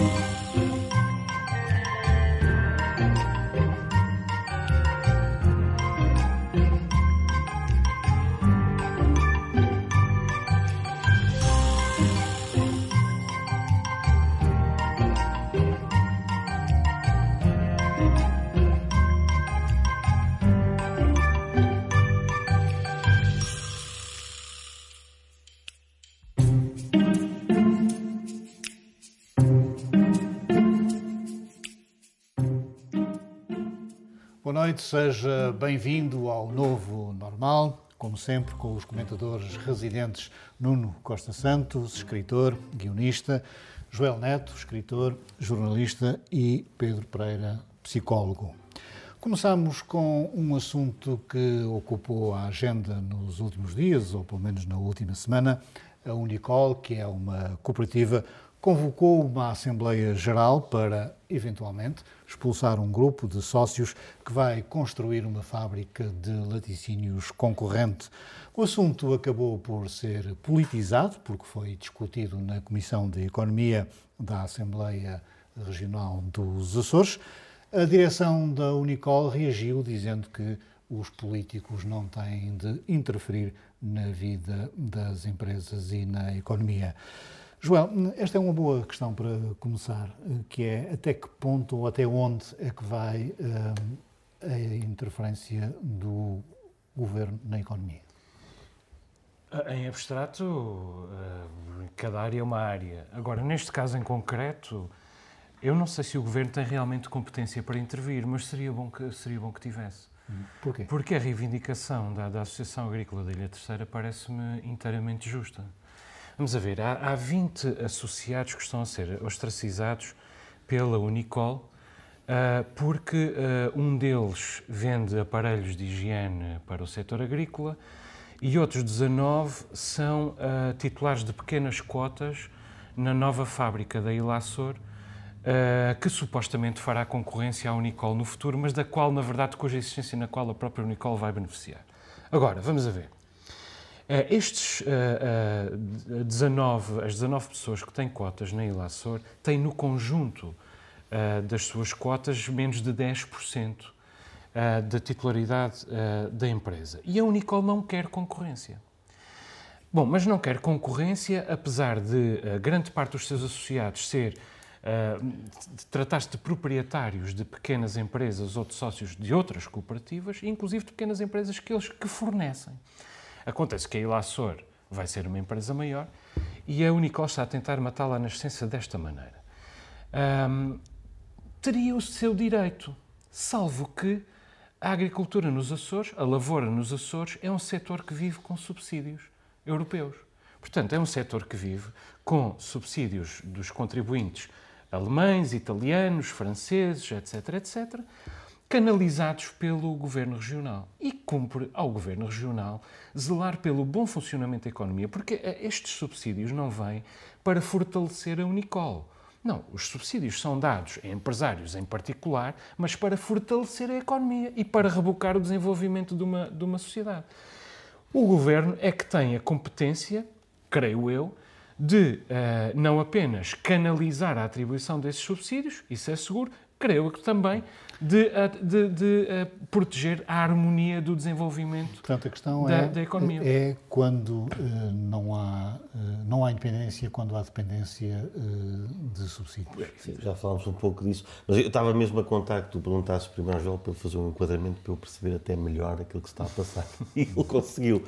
Boa noite, seja bem-vindo ao novo normal, como sempre, com os comentadores residentes Nuno Costa Santos, escritor, guionista, Joel Neto, escritor, jornalista e Pedro Pereira, psicólogo. Começamos com um assunto que ocupou a agenda nos últimos dias, ou pelo menos na última semana. A Unicol, que é uma cooperativa convocou uma Assembleia Geral para, eventualmente, expulsar um grupo de sócios que vai construir uma fábrica de laticínios concorrente. O assunto acabou por ser politizado, porque foi discutido na Comissão de Economia da Assembleia Regional dos Açores. A direção da Unicol reagiu dizendo que os políticos não têm de interferir na vida das empresas e na economia. Joel, esta é uma boa questão para começar, que é até que ponto ou até onde é que vai uh, a interferência do governo na economia? Em abstrato, uh, cada área é uma área. Agora, neste caso em concreto, eu não sei se o governo tem realmente competência para intervir, mas seria bom que, seria bom que tivesse. Hum, Porquê? Porque a reivindicação da, da Associação Agrícola da Ilha Terceira parece-me inteiramente justa. Vamos a ver, há, há 20 associados que estão a ser ostracizados pela Unicol, uh, porque uh, um deles vende aparelhos de higiene para o setor agrícola e outros 19 são uh, titulares de pequenas cotas na nova fábrica da Ilaçor, que supostamente fará concorrência à Unicol no futuro, mas da qual, na verdade, cuja existência na qual a própria Unicol vai beneficiar. Agora, vamos a ver. Eh, estes uh, uh, 19, as 19 pessoas que têm cotas na Ilha Açor têm no conjunto uh, das suas cotas menos de 10% uh, da titularidade da empresa. E a Unicol não quer concorrência. Bom, mas não quer concorrência, apesar de grande parte dos seus associados ser tratar-se de proprietários de pequenas empresas ou de sócios de outras cooperativas, inclusive de pequenas empresas que eles que fornecem. Acontece que a Ilaçor vai ser uma empresa maior e a Unicol está a tentar matá-la na essência desta maneira. Um, teria o seu direito, salvo que a agricultura nos Açores, a lavoura nos Açores, é um setor que vive com subsídios europeus. Portanto, é um setor que vive com subsídios dos contribuintes alemães, italianos, franceses, etc., etc., canalizados pelo Governo Regional. E cumpre ao Governo Regional zelar pelo bom funcionamento da economia, porque eh, estes subsídios não vêm para fortalecer a Unicol. Não, os subsídios são dados a empresários em particular, mas para fortalecer a economia e para rebocar o desenvolvimento de uma, de uma sociedade. O governo é que tem a competência, creio eu, de uh, não apenas canalizar a atribuição desses subsídios, isso é seguro, creio que também de, de, de, proteger a harmonia do desenvolvimento Portanto, a questão da, é, da economia. É quando uh, não, há, uh, não há independência, quando há dependência uh, de subsídios. Sim, já falámos um pouco disso, mas eu estava mesmo a contar que tu perguntasses primeiro ao João para fazer um enquadramento para eu perceber até melhor aquilo que se está a passar. E ele conseguiu.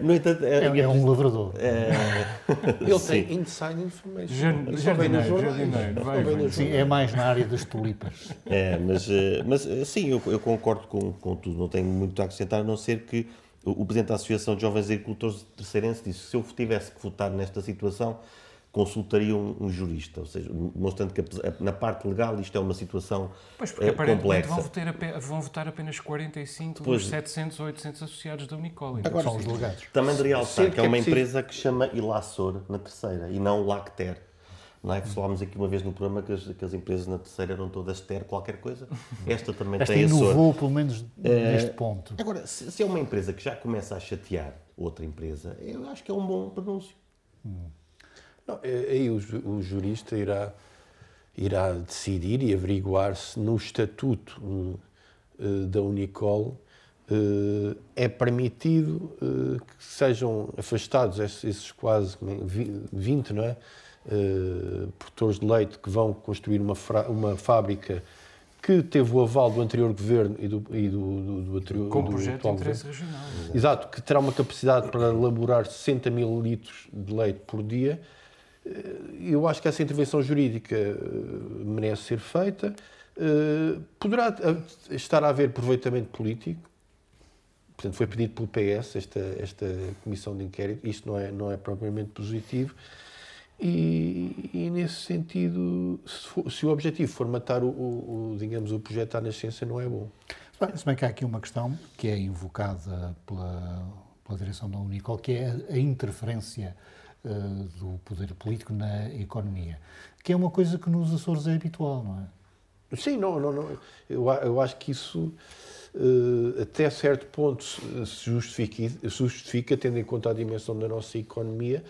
no entanto, é, é, é um lavrador. ele tem inside information. Jardineiro, jardineiro. Sim, é mais na área das tulipas. É, mas mas, eh, mas eh, sim, eu, eu, concordo com, com tudo, não tenho muito a acrescentar, a não ser que o Presidente da Associação de Jovens Agricultores de Terceirense disse que se eu tivesse que votar nesta situação, consultaria um, um, jurista, ou seja, mostrando que na parte legal isto é uma situação pois porque, é, complexa. Vão votar, vão votar apenas 45 pois. dos 700 ou 800 associados da Unicol, então Agora, são os delegados. Também de realçar que é uma empresa que chama Ilaçor na terceira e não Lacter. Não é? Falámos aqui uma vez no programa que as, que as empresas na terceira eram todas ter qualquer coisa. Esta também Esta tem inovou, pelo menos é, neste ponto. Agora, se, se, é uma empresa que já começa a chatear outra empresa, eu acho que é um bom pronúncio. Hum. Não, é, aí o, o, jurista irá irá decidir e averiguar se no estatuto uh, da Unicol uh, é permitido uh, que sejam afastados esses, esses quase 20, não é? Produtores de leite que vão construir uma, uma fábrica que teve o aval do anterior governo e do, e do, do, do anterior Com projeto de interesse governo. regional. Exato, que terá uma capacidade para elaborar 60 mil litros de leite por dia eh, eu acho que essa intervenção jurídica eh, merece ser feita. Poderá estar a haver aproveitamento político. Portanto, foi pedido pelo PS esta, esta comissão de inquérito. Isto não é, não é propriamente positivo. E, e nesse sentido, se, for, se, o objetivo for matar o, o, o, digamos, o projeto à nascença, não é bom. Se bem que há aqui uma questão que é invocada pela, pela direção da Unicol, que é a interferência uh, do poder político na economia, que é uma coisa que nos Açores é habitual, não é? Sim, não, não, não. Eu, eu acho que isso uh, até certo ponto se justifica, justifica, tendo em conta a dimensão da nossa economia,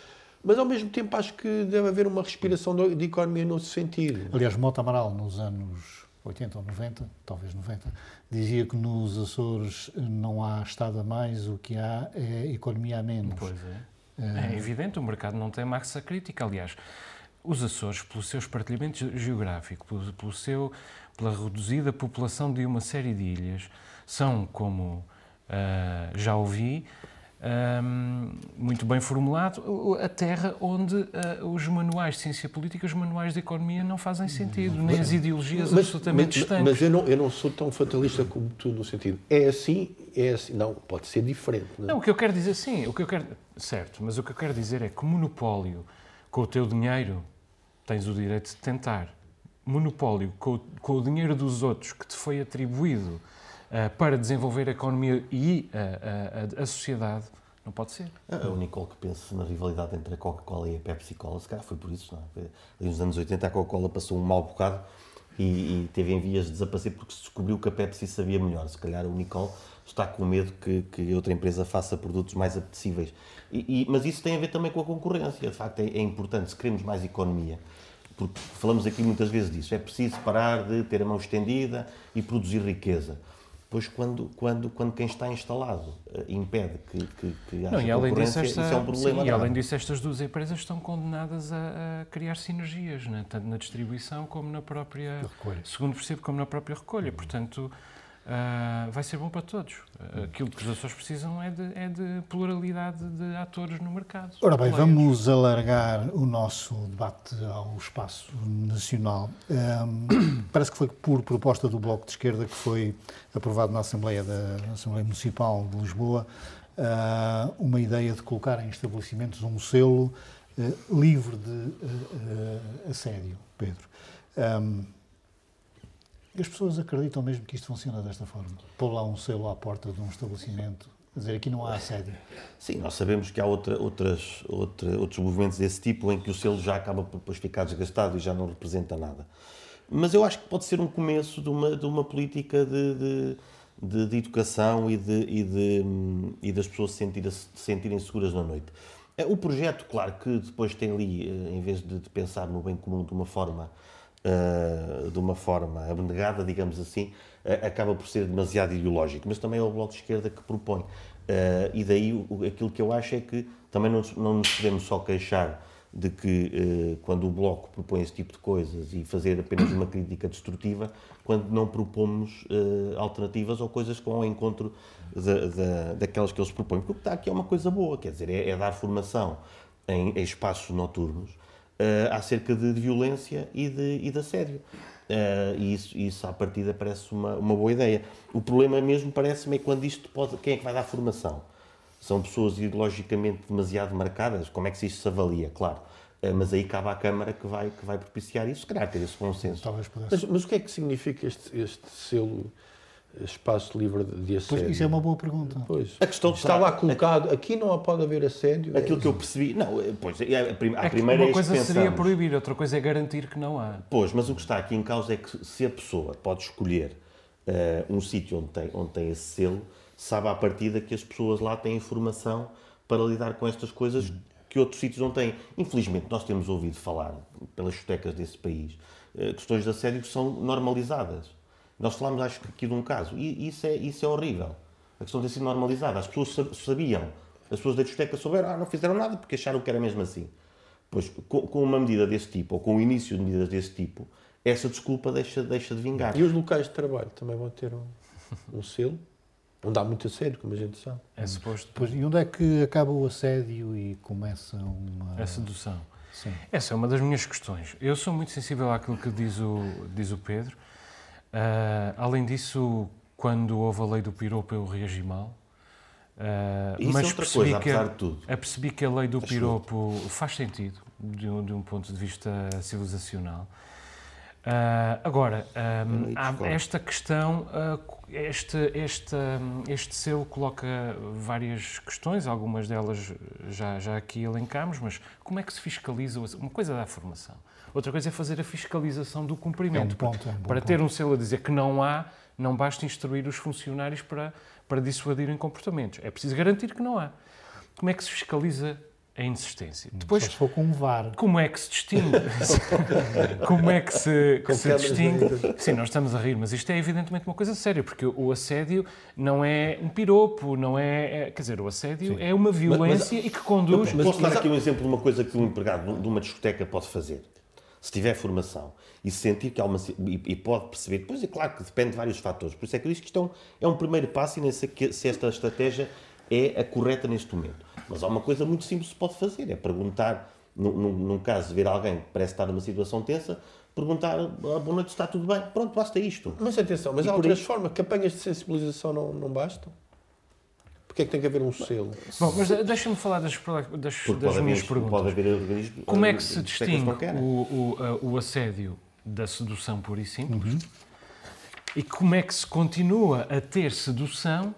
mas ao mesmo tempo acho que deve haver uma respiração de economia nesse sentido. Aliás, Mota Amaral, nos anos 80 ou 90, talvez 90, dizia que nos Açores não há Estado a mais, o que há é economia a menos. Pois é. É evidente, o mercado não tem massa crítica. Aliás, os Açores, pelo seu espartilhamento geográfico, pelo, pelo seu, pela reduzida população de uma série de ilhas, são, como uh, já ouvi, um, muito bem formulado, a terra onde uh, os manuais de ciência política, os manuais de economia não fazem sentido, nem as ideologias mas, absolutamente mas, distantes. Mas eu não, eu não sou tão fatalista como tu, no sentido, é assim, é assim, não, pode ser diferente. Não, é? não o que eu quero dizer, sim, o que eu quero, certo, mas o que eu quero dizer é que monopólio com o teu dinheiro tens o direito de tentar. Monopólio com, com o dinheiro dos outros que te foi atribuído para desenvolver a economia e a, a, a, sociedade, não pode ser. A Unicol que pensa na rivalidade entre a Coca-Cola e a Pepsi-Cola, se calhar foi por isso, não é? nos anos 80 a Coca-Cola passou um mau bocado e, e, teve em vias de desaparecer porque se descobriu que a Pepsi sabia melhor. Se calhar a Unicol está com medo que, que outra empresa faça produtos mais apetecíveis. E, e, mas isso tem a ver também com a concorrência. De facto, é, é importante, se queremos mais economia, porque falamos aqui muitas vezes disso, é preciso parar de ter a mão estendida e produzir riqueza. Pois quando, quando, quando quem está instalado uh, impede que, que, que haja Não, concorrência, disso, esta, isso é um problema. Sim, e além disso, estas duas empresas estão condenadas a, a criar sinergias, né? tanto na distribuição como na própria... Segundo percebo, como na própria recolha. Portanto, Uh, vai ser bom para todos. Uh, aquilo que os Açores precisam é de, é de, pluralidade de atores no mercado. Ora bem, vamos alargar o nosso debate ao espaço nacional. Um, parece que foi por proposta do Bloco de Esquerda que foi aprovado na Assembleia, da, na Assembleia Municipal de Lisboa uh, uma ideia de colocar em estabelecimentos um selo livre de assédio, Pedro. Um, as pessoas acreditam mesmo que isto funciona desta forma? Pôr lá um selo à porta de um estabelecimento, dizer aqui não há assédio. Sim, nós sabemos que há outra, outras, outra, outros movimentos desse tipo em que o selo já acaba por depois ficar desgastado e já não representa nada. Mas eu acho que pode ser um começo de uma, de uma política de, de, de, de educação e, de, e, de, e das pessoas se sentirem, se sentirem seguras na noite. É, o projeto, claro, que depois tem ali, eh, em vez de pensar no bem comum de uma forma uh, de uma forma abnegada, digamos assim, uh, acaba por ser demasiado ideológico. Mas também é o Bloco de Esquerda que propõe. Uh, e daí o, aquilo que eu acho é que também não, não nos podemos só queixar de que quando o Bloco propõe esse tipo de coisas e fazer apenas uma crítica destrutiva, quando não propomos alternativas ou coisas que vão ao encontro da, da, daquelas que eles propõem. Porque o que está aqui é uma coisa boa, quer dizer, é, é dar formação em, em espaços noturnos uh, acerca de, de, violência e de, e de assédio. Uh, e isso, isso, à partida, parece uma, uma boa ideia. O problema mesmo, parece-me, é quando isto pode. Quem é que vai dar formação? São pessoas ideologicamente demasiado marcadas? Como é que isto se avalia? Claro. Uh, mas aí cabe à Câmara que vai, que vai propiciar isso, se calhar ter esse consenso. Talvez Mas, mas o que é que significa este, este selo espaço livre de assédio? Pois, isso é uma boa pergunta. Pois. A questão está lá colocado, aqui não pode haver assédio. Aquilo que eu percebi, não, eh, pois, a, a, a é primeira uma é coisa seria proibir, outra coisa é garantir que não há. Pois, mas o que está aqui em causa é que se a pessoa pode escolher uh, um sítio onde tem, onde tem esse selo, sabe à partida que as pessoas lá têm informação para lidar com estas coisas que outros sítios não têm. Infelizmente, nós temos ouvido falar, pelas discotecas desse país, eh, questões de assédio que são normalizadas. Nós falámos, acho que aqui de um caso, e isso é, isso é horrível. A questão de ter sido normalizada. As pessoas sabiam, as pessoas da discoteca souberam, ah, não fizeram nada porque acharam que era mesmo assim. Pois, com uma medida desse tipo, ou com o início de medidas desse tipo, essa desculpa deixa, deixa de vingar. E os locais de trabalho também vão ter um, um selo? Onde há muito assédio, como a gente sabe. É suposto. Pois, e onde é que acaba o assédio e começa uma... A sedução. Sim. Essa é uma das minhas questões. Eu sou muito sensível àquilo que diz o, diz o Pedro. Uh, além disso, quando houve a lei do piropo, eu reagi mal. Uh, Isso mas é outra coisa, que, apesar de tudo. Que a lei do piropo faz sentido, de um, de um ponto de vista civilizacional. Uh, agora, um, há esta questão, uh, este, este, este selo coloca várias questões, algumas delas já, já aqui elencámos, mas como é que se fiscaliza? Uma coisa é a formação, outra coisa é fazer a fiscalização do cumprimento. É um ponto, é um para ponto. ter um selo a dizer que não há, não basta instruir os funcionários para, para dissuadirem comportamentos. É preciso garantir que não há. Como é que se fiscaliza a insistência. Depois, Só se for com um VAR. Como é que se distingue? como é que se, que se distingue? Sim, nós estamos a rir, mas isto é evidentemente uma coisa séria, porque o assédio não é um piropo, não é. é quer dizer, o assédio Sim. é uma violência mas, mas, e que conduz. Mas, posso dar aqui um exemplo de uma coisa que um empregado de uma discoteca pode fazer? Se tiver formação e se sentir que há uma. e, pode perceber, depois é claro que depende de vários fatores, por isso é que eu disse que isto é um, é um primeiro passo e nem sei se esta estratégia é a correta neste momento. Mas há uma coisa muito simples que se pode fazer, é perguntar, num, num caso de ver alguém que parece estar numa situação tensa, perguntar, ah, boa noite, está tudo bem? Pronto, basta isto. Mas atenção, mas e há outras formas, campanhas de sensibilização não, não bastam? Porque é que tem que haver um selo? Bom, mas deixa-me falar das, das, das minhas perguntas. Pode haver Como é que se distingue o, o, o assédio da sedução pura e simples? Uhum. E como é que se continua a ter sedução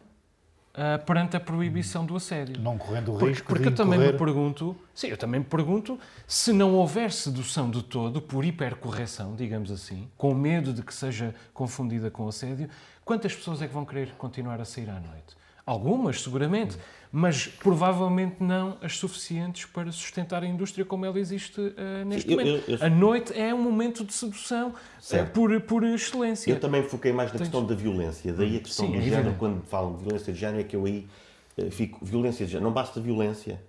uh, perante a proibição do assédio. Não correndo o porque, risco porque de eu também me pergunto, sim, eu também me pergunto se não houver sedução de todo por hipercorreção, digamos assim, com medo de que seja confundida com assédio, quantas pessoas é que vão querer continuar a sair à noite? Algumas, seguramente, mas provavelmente não as suficientes para sustentar a indústria como ela existe uh, neste Sim, momento. Eu, eu, a noite é um momento de sedução uh, por, por excelência. Eu também foquei mais na Tens... questão da violência, daí a questão Sim, do é género, quando falam de violência de género, é que eu aí uh, fico. Violência de género, não basta violência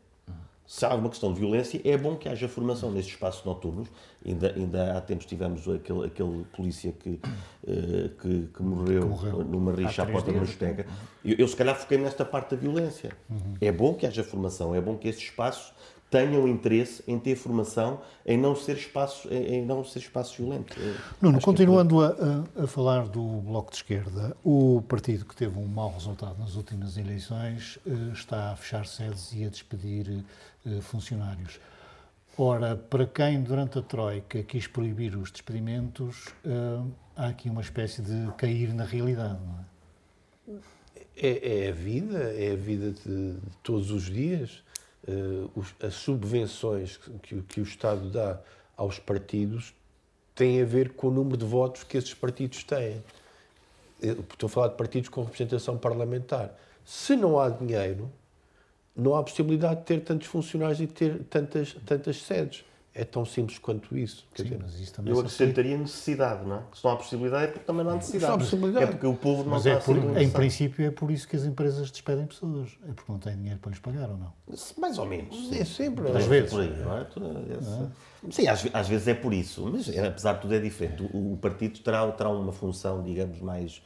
se há alguma questão de violência, é bom que haja formação nestes espaços noturnos. Ainda, ainda há tempos tivemos aquele, aquele polícia que, uh, que, que, morreu que morreu numa rixa à porta de uma discoteca. Eu, eu, se calhar, foquei nesta parte da violência. Uhum. É bom que haja formação, é bom que estes espaços tenham interesse em ter formação em não ser espaços, em não ser espaços violentos. Nuno, é continuando é a, a, falar do Bloco de Esquerda, o partido que teve um mau resultado nas últimas eleições eh, está a fechar sedes e a despedir eh, funcionários. Ora, para quem durante a Troika quis proibir os despedimentos, eh, há aqui uma espécie de cair na realidade, não é? É, é a vida, é a vida de, de todos os dias uh, as subvenções que, que o Estado dá aos partidos têm a ver com o número de votos que esses partidos têm. Eu estou a falar de partidos com representação parlamentar. Se não há dinheiro, não há possibilidade de ter tantos funcionários e ter tantas, tantas sedes. É tão simples quanto isso. Sim, dizer, mas isso também eu acrescentaria necessidade, não é? Se não há possibilidade é porque também não há necessidade. Não há possibilidade. É porque o povo não mas está é por, a Em princípio é por isso que as empresas despedem pessoas. É porque não têm dinheiro para lhes pagar ou não? Mais ou menos. É sempre. Às vezes. Por aí, não é? Não é? Sim, às, às, vezes é por isso. Mas é, apesar de tudo é diferente. O, o partido terá, terá uma função, digamos, mais,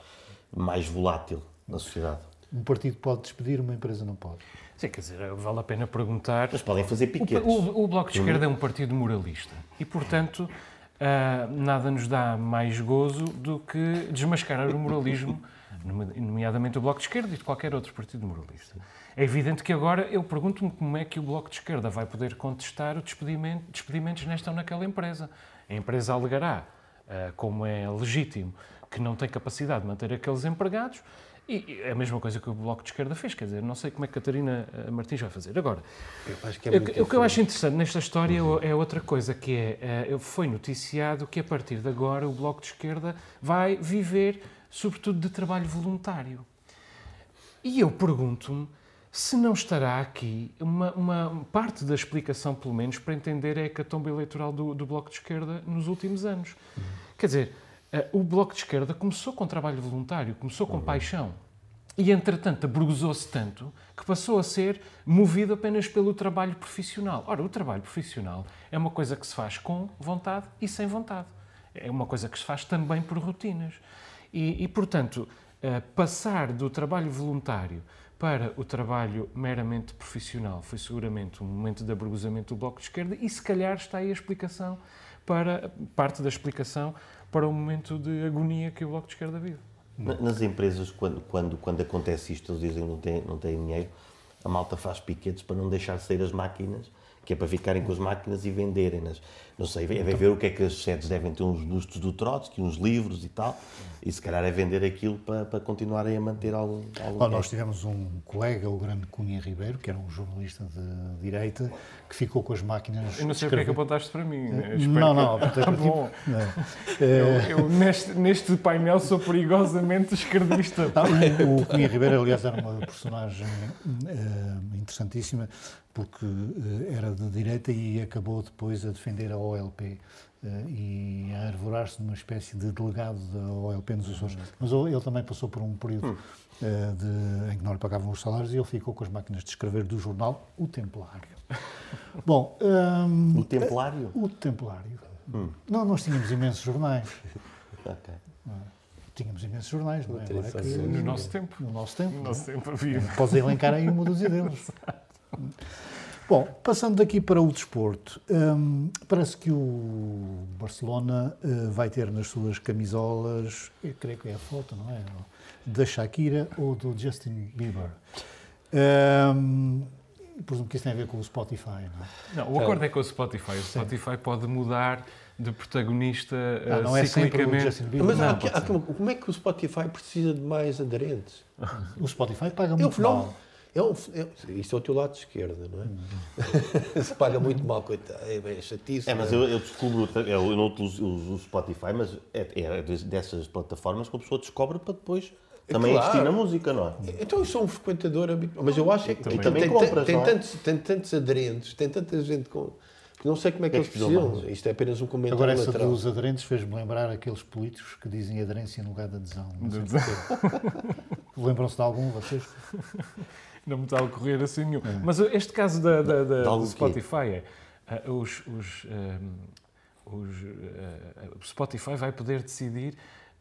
mais volátil na sociedade. Um partido pode despedir, uma empresa não pode. Sim, quer dizer, vale a pena perguntar. Mas podem fazer piquetes. O, o, o Bloco de Esquerda uhum. é um partido moralista e, portanto, uh, nada nos dá mais gozo do que desmascarar o moralismo, nomeadamente o Bloco de Esquerda e de qualquer outro partido moralista. É evidente que agora eu pergunto-me como é que o Bloco de Esquerda vai poder contestar o despedimento, despedimentos nesta ou naquela empresa. A empresa alegará, uh, como é legítimo, que não tem capacidade de manter aqueles empregados e é a mesma coisa que o Bloco de Esquerda fez, quer dizer, não sei como é que Catarina eh, Martins vai fazer. Agora, é o que eu acho interessante nesta história uhum. é outra coisa, que é, uh, foi noticiado que a partir de agora o Bloco de Esquerda vai viver, sobretudo, de trabalho voluntário. E eu pergunto-me se não estará aqui uma, uma parte da explicação, pelo menos, para entender a hecatombe eleitoral do, do Bloco de Esquerda nos últimos anos. Uhum. Quer dizer, o Bloco de Esquerda começou com trabalho voluntário, começou com uhum. paixão. E, entretanto, abrugosou-se tanto que passou a ser movido apenas pelo trabalho profissional. Ora, o trabalho profissional é uma coisa que se faz com vontade e sem vontade. É uma coisa que se faz também por rotinas. E, e portanto, uh, passar do trabalho voluntário para o trabalho meramente profissional foi seguramente um momento de abruguzamento do Bloco de Esquerda e se calhar está aí a explicação para, parte da explicação para o momento de agonia que o Bloco de Esquerda vive. Nas empresas, quando, quando, quando acontece isto, eles dizem que não têm, não têm dinheiro, a malta faz piquetes para não deixar sair as máquinas que é para ficarem com as máquinas e venderem-nas. Não sei, é ver o que é que as sedes devem ter uns bustos do Trotsky, uns livros e tal, e se calhar é vender aquilo para, para continuarem a manter algum. algum Bom, nós tivemos um colega, o grande Cunha Ribeiro, que era um jornalista de direita, que ficou com as máquinas. Eu não sei o que é que apontaste para mim. Eh, não, não, que... bom. Eu, eu, neste, neste painel sou perigosamente esquerdista. o, o Cunha Ribeiro, aliás, era uma personagem uh, interessantíssima porque uh, era de direita e acabou depois a defender a OLP uh, eh, e a arvorar-se numa espécie de delegado da OLP nos Açores. Uhum. Mas ele também passou por um período uh, de, em que não lhe pagavam os salários e ele ficou com as máquinas de escrever do jornal O Templário. Bom, um, o Templário? O Templário. Hum. Não, nós tínhamos imensos jornais. ok. Tínhamos imensos jornais, não é? Agora é que, no nosso tempo. No nosso tempo. No nosso tempo havia. Podes elencar aí uma dúzia deles. Bom, passando daqui para o desporto, hum, parece que o Barcelona uh, vai ter nas suas camisolas, eu creio que é a foto, não é? Da Shakira ou do Justin Bieber. Um, presumo que isso tem a ver com o Spotify, não é? Não, o acordo é com o Spotify. O Spotify Sim. pode mudar de protagonista ah, não é ciclicamente. É sempre o Mas não, há, há, como é que o Spotify precisa de mais aderentes? O Spotify paga muito eu, mal. É um, é, isto é o teu lado de esquerda, não é? Se paga muito mal, coitado. É, é chatice. É, mas é? eu, eu descubro, eu não uso o Spotify, mas é, é dessas plataformas que a pessoa descobre para depois também claro. investir na música, não é? Então eu sou um frequentador habitual, mas eu acho que também, também tem, compras, tem, tem, tantos, tem tantos aderentes, tem tanta gente com. Não sei como é que, eles precisam. Isto é apenas um comentário Agora, essa lateral. dos aderentes fez-me lembrar aqueles políticos que dizem aderência no lugar de adesão. Lembram-se de algum, vocês? não me está a ocorrer assim nenhum. É. Mas este caso da, da, da do Spotify é uh, os, os, um, os uh, Spotify vai poder decidir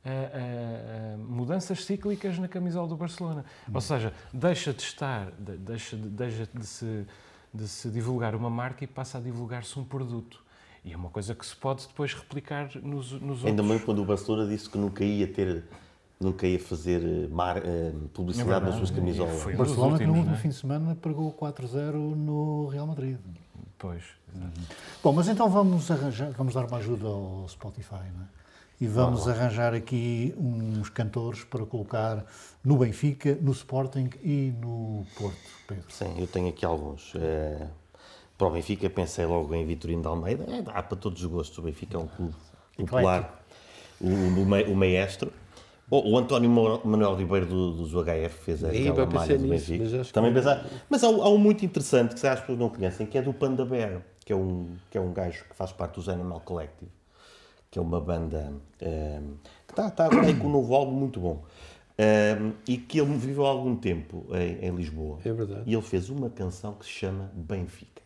uh, mudanças cíclicas na camisola do Barcelona. Hum. Ou seja, deixa de estar, deixa de, deixa de se, de se divulgar uma marca e passa a divulgar-se um produto. E é uma coisa que se pode depois replicar nos, nos Ainda outros. Ainda mais quando o Barcelona disse que nunca ia ter nunca ia fazer eh, mar, uh, publicidade é nas suas camisolas. O Barcelona que no último é? fim de semana pregou 4-0 no Real Madrid. Pois. Uhum. Bom, mas então vamos arranjar, vamos dar uma ajuda ao Spotify, não é? E vamos arranjar aqui uns cantores para colocar no Benfica, no Sporting e no Porto, Pedro. Sim, eu tenho aqui alguns. É, para o Benfica pensei logo em Vitorino de Almeida. É, dá para todos os gostos. O Benfica é um clube popular. O, o, o maestro. O, o António Manuel Ribeiro do, dos UHF fez aquela malha do Benfica. Mas Também que... pensar. Mas há, há, um muito interessante que se as pessoas não conhecem, que é do Panda Bear, que é um, que é um gajo que faz parte dos Animal Collective, que é uma banda um, ehm, que está, está aí com um novo álbum muito bom. Um, ehm, e que ele viveu há algum tempo em, em, Lisboa. É verdade. E ele fez uma canção que se chama Benfica.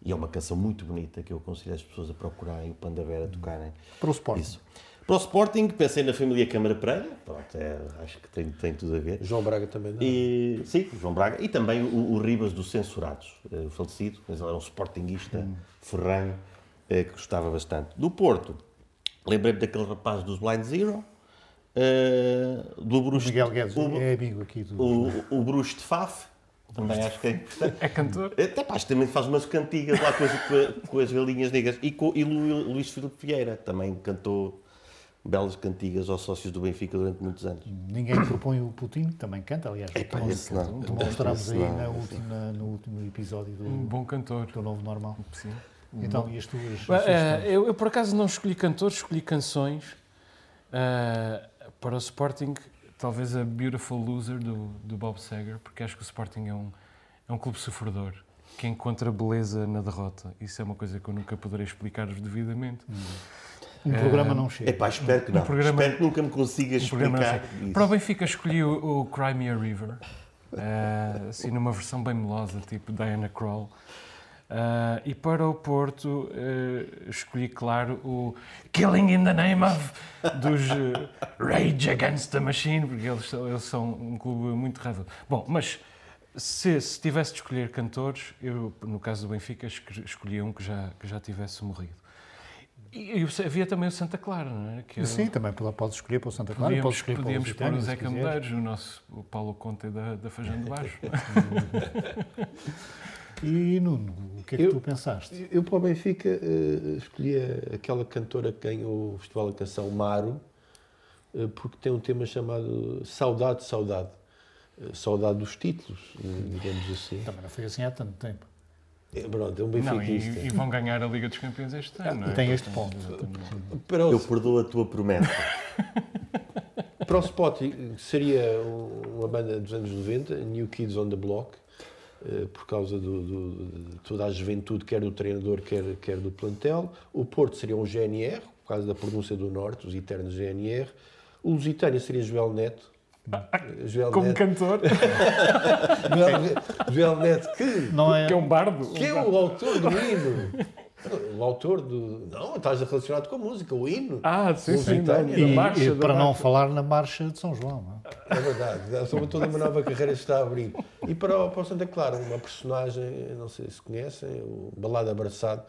E é uma canção muito bonita que eu aconselho as pessoas a procurarem o Panda Bear a tocarem. Para o Sporting. Isso. Para o Sporting, pensei na família Câmara Pereira, pronto, é, acho que tem, tem tudo a ver. João Braga também, não é? E, sim, João Braga. E também o, o Ribas dos Censurados, eh, o falecido, mas ele era um sportinguista hum. ferranho, eh, que gostava bastante. Do Porto, lembrei-me daquele rapaz dos Blind Zero, uh, do Bruxo... Miguel Guedes, o, é amigo aqui do... O, o Bruxo de Faf, também acho que é importante. É cantor? Até pá, também faz umas cantigas lá com as, com as galinhas negras. E, com, e Luís Filipe Vieira também cantou belas cantigas aos sócios do Benfica durante muitos anos. Ninguém propõe o Putin, também canta, aliás. Epa, não. Demonstramos aí na última, no último episódio do, um bom cantor. do Novo Normal. Sim. Então, e as tuas uh, eu, eu, por acaso, não escolhi cantores, escolhi canções. Uh, para o Sporting, talvez a Beautiful Loser do, do Bob Seger, porque acho que o Sporting é um, é um clube sofredor que encontra beleza na derrota. Isso é uma coisa que eu nunca poderei explicar-vos devidamente. Um programa não chega. É pá, espero que não. programa- espero que nunca me consigas Um explicar isso. Para o Benfica escolhi o, o Cry Me a River, eh, assim numa versão bem melosa, tipo Diana Krall. Eh, e para o Porto eh, escolhi, claro, o Killing in the Name of dos Rage Against the Machine, porque eles, são- eles são um clube muito raivoso. Bom, mas se, se tivesse de escolher cantores, eu, no caso do Benfica, escolhia um que já, que já tivesse morrido. E, e havia também o Santa Clara, não é? Que era- Sim, também pode- podes escolher para o Santa Clara, podes Podíamos, escolher podíamos para o pôr o Zé. Camedeiros, o nosso o Paulo Conte da, da Fajão de Baixo. E Nuno, o que é que Eu- tu pensaste? Eu, para o Benfica, eh, escolhi aquela cantora que ganhou o Festival da Canção, Maro, eh, porque tem um tema chamado Saudade, Saudade. Eh, Saudade dos títulos, digamos assim. Também não foi assim há tanto tempo. É, pronto, é um Não, e, benfiquista. e vão ganhar a Liga dos Campeões este ano. não é? Tem este ponto. Para o, Eu perdoo a tua promessa. para o Spot seria uma banda dos anos 90, New Kids on the Block, eh, por causa do, do- de toda a juventude, quer do treinador, quer, quer do plantel. O Porto seria um GNR, por causa da pronúncia do Norte, os eternos GNR. O Lusitânia seria Joel Neto. Joel Como Neto, cantor, Joel, Joel Neto, que, Não é, que é um bardo. que é o autor do hino. O autor do. Não, estás relacionado com a música, o hino. Ah, sim, sim. e, marcha, e da para não marcha. falar na marcha de São João. Não é? É verdade, sobre toda uma nova carreira que está a abrir. E para o, para o Santa Clara, uma personagem, não sei se conhecem, o Balada Abraçado,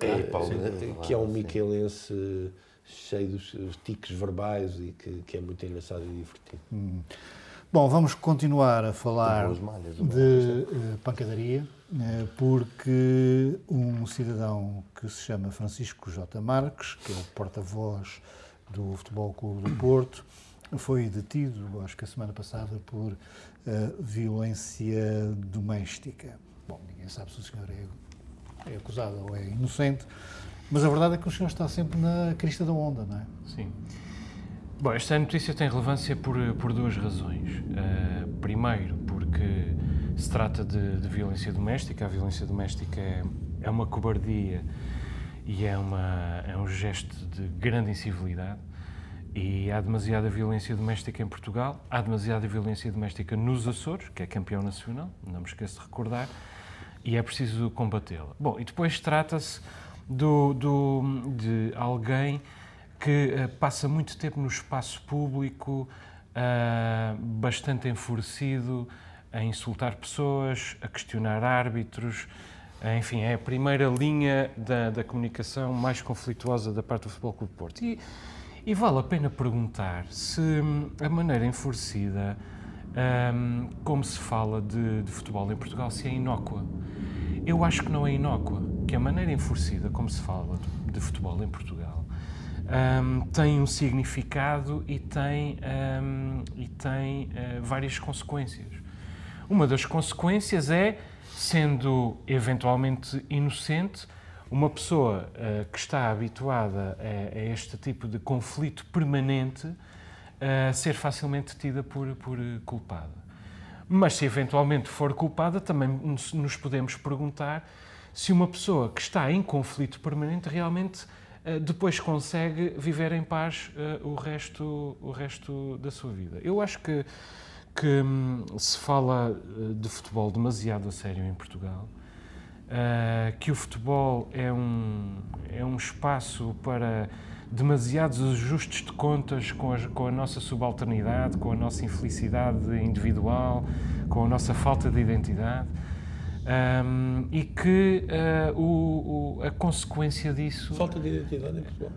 Ei, eh, Paulo, eh, é que é um miquelense cheio dos tiques verbais e que, que é muito engraçado e divertido. Bom, vamos continuar a falar malhas, de eh, pancadaria, eh, porque um cidadão que se chama Francisco J. Marques, que é o porta-voz do Futebol Clube do Porto, foi detido, acho que a semana passada, por eh, violência doméstica. Bom, ninguém sabe se o senhor é, é acusado ou é inocente, mas a verdade é que o senhor está sempre na crista da onda, não é? Sim. Bom, esta notícia tem relevância por, por duas razões. Uh, primeiro, porque se trata de, de violência doméstica. A violência doméstica é, é uma cobardia e é, uma, é um gesto de grande incivilidade. E há demasiada violência doméstica em Portugal, há demasiada violência doméstica nos Açores, que é campeão nacional, não me esqueço de recordar, e é preciso combatê-la. Bom, e depois trata-se do, do- de alguém que eh, passa muito tempo no espaço público, ah, bastante enfurecido, a insultar pessoas, a questionar árbitros. Ah, Enfim, é a primeira linha da, da comunicação mais conflituosa da parte do Futebol Clube Porto. E, e vale a pena perguntar se hum, a maneira enfurecida hum, como se fala de, de futebol em Portugal, se é inócua. Eu acho que não é inócua, que a maneira enfurecida como se fala de, de futebol em Portugal hum, tem um significado e tem, hum, e tem eh, várias consequências. Uma das consequências é, sendo eventualmente inocente, uma pessoa eh, que está habituada a, a este tipo de conflito permanente a ser facilmente tida por, por culpada. Mas se eventualmente for culpada, também nos, podemos perguntar se uma pessoa que está em conflito permanente realmente eh, depois consegue viver em paz eh, o, resto, o resto da sua vida. Eu acho que, que hum, se fala eh, de futebol demasiado a sério em Portugal, eh, que o futebol é um, é um espaço para demasiados ajustes de contas com a, com a nossa subalternidade, com a nossa infelicidade individual, com a nossa falta de identidade. Ahm, e que ah, o- o- a consequência disso. Falta de identidade em Portugal.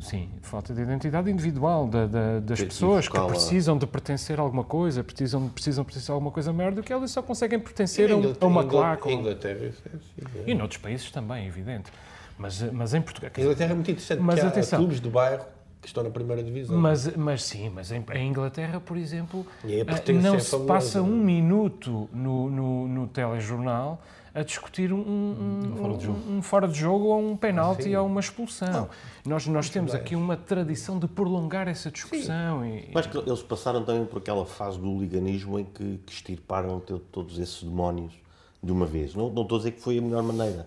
Sim, falta de identidade individual da- da- das Sim, pessoas que precisam de pertencer a alguma coisa, precisam, precisam pertencer a alguma coisa maior do que elas e só conseguem pertencer a, um- Inglaterra- a uma Inglaterra- claque. ou- Inglaterra, isso é assim, é. E noutros países também, é evidente. Mas, mas em Portugal. A Inglaterra é muito interessante, Mas porque há atenção. clubes de bairro que estão na primeira divisão. Mas, mas sim, mas em, em Inglaterra, por exemplo, E a eh, não é se fabulosa, passa não é? um minuto no, no, no telejornal a discutir um, um, Um fora de jogo. um- fora de jogo ou um penalti ou uma expulsão. Nós, nós temos bem. aqui uma tradição de prolongar essa discussão. E, Mas que eles passaram também por aquela fase do hooliganismo em que, que extirparam to- todos esses demónios de uma vez. Não, não estou a dizer que foi a melhor maneira,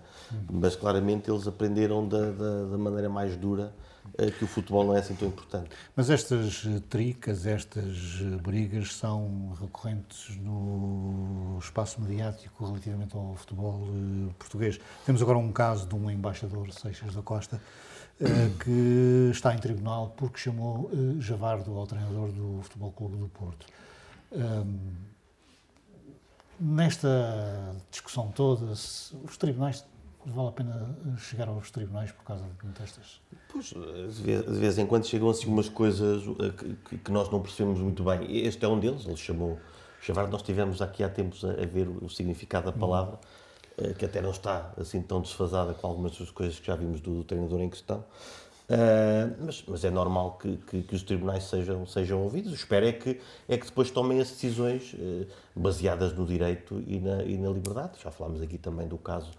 mas claramente eles aprenderam da, da, da maneira mais dura eh, que o futebol não é assim tão importante. Mas estas tricas, estas brigas são recorrentes no espaço mediático relativamente ao futebol eh, português. Temos agora um caso de um embaixador, Seixas da Costa, eh, que está em tribunal porque chamou Javardo ao treinador do Futebol Clube do Porto. Nesta discussão toda, os tribunais, vale a pena chegar aos tribunais por causa de destas Pois, de vez, em quando chegam assim umas coisas eh, que- que, nós não percebemos muito bem. Este é um deles, ele chamou Chavardo. Nós tivemos aqui há tempos a, a ver o significado da palavra, eh, que até não está assim tão desfasada com algumas das coisas que já vimos do, treinador em questão. Eh, mas, mas é normal que, que- que os tribunais sejam, sejam ouvidos. Espero é que, é que depois tomem as decisões eh, baseadas no direito e na, e na liberdade. Já falámos aqui também do caso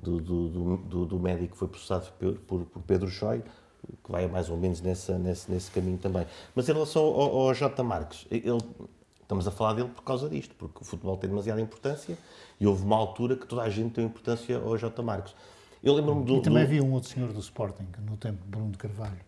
do, do, do, do- médico que foi processado por, por, por Pedro Choi, que vai mais ou menos nessa, nesse, nesse caminho também. Mas em relação ao, ao J. Marques, ele, estamos a falar dele por causa disto, porque o futebol tem demasiada importância e houve uma altura que toda a gente deu importância ao J. Marques. Eu lembro-me do. E também do- havia um outro senhor do Sporting, no tempo de Bruno de Carvalho.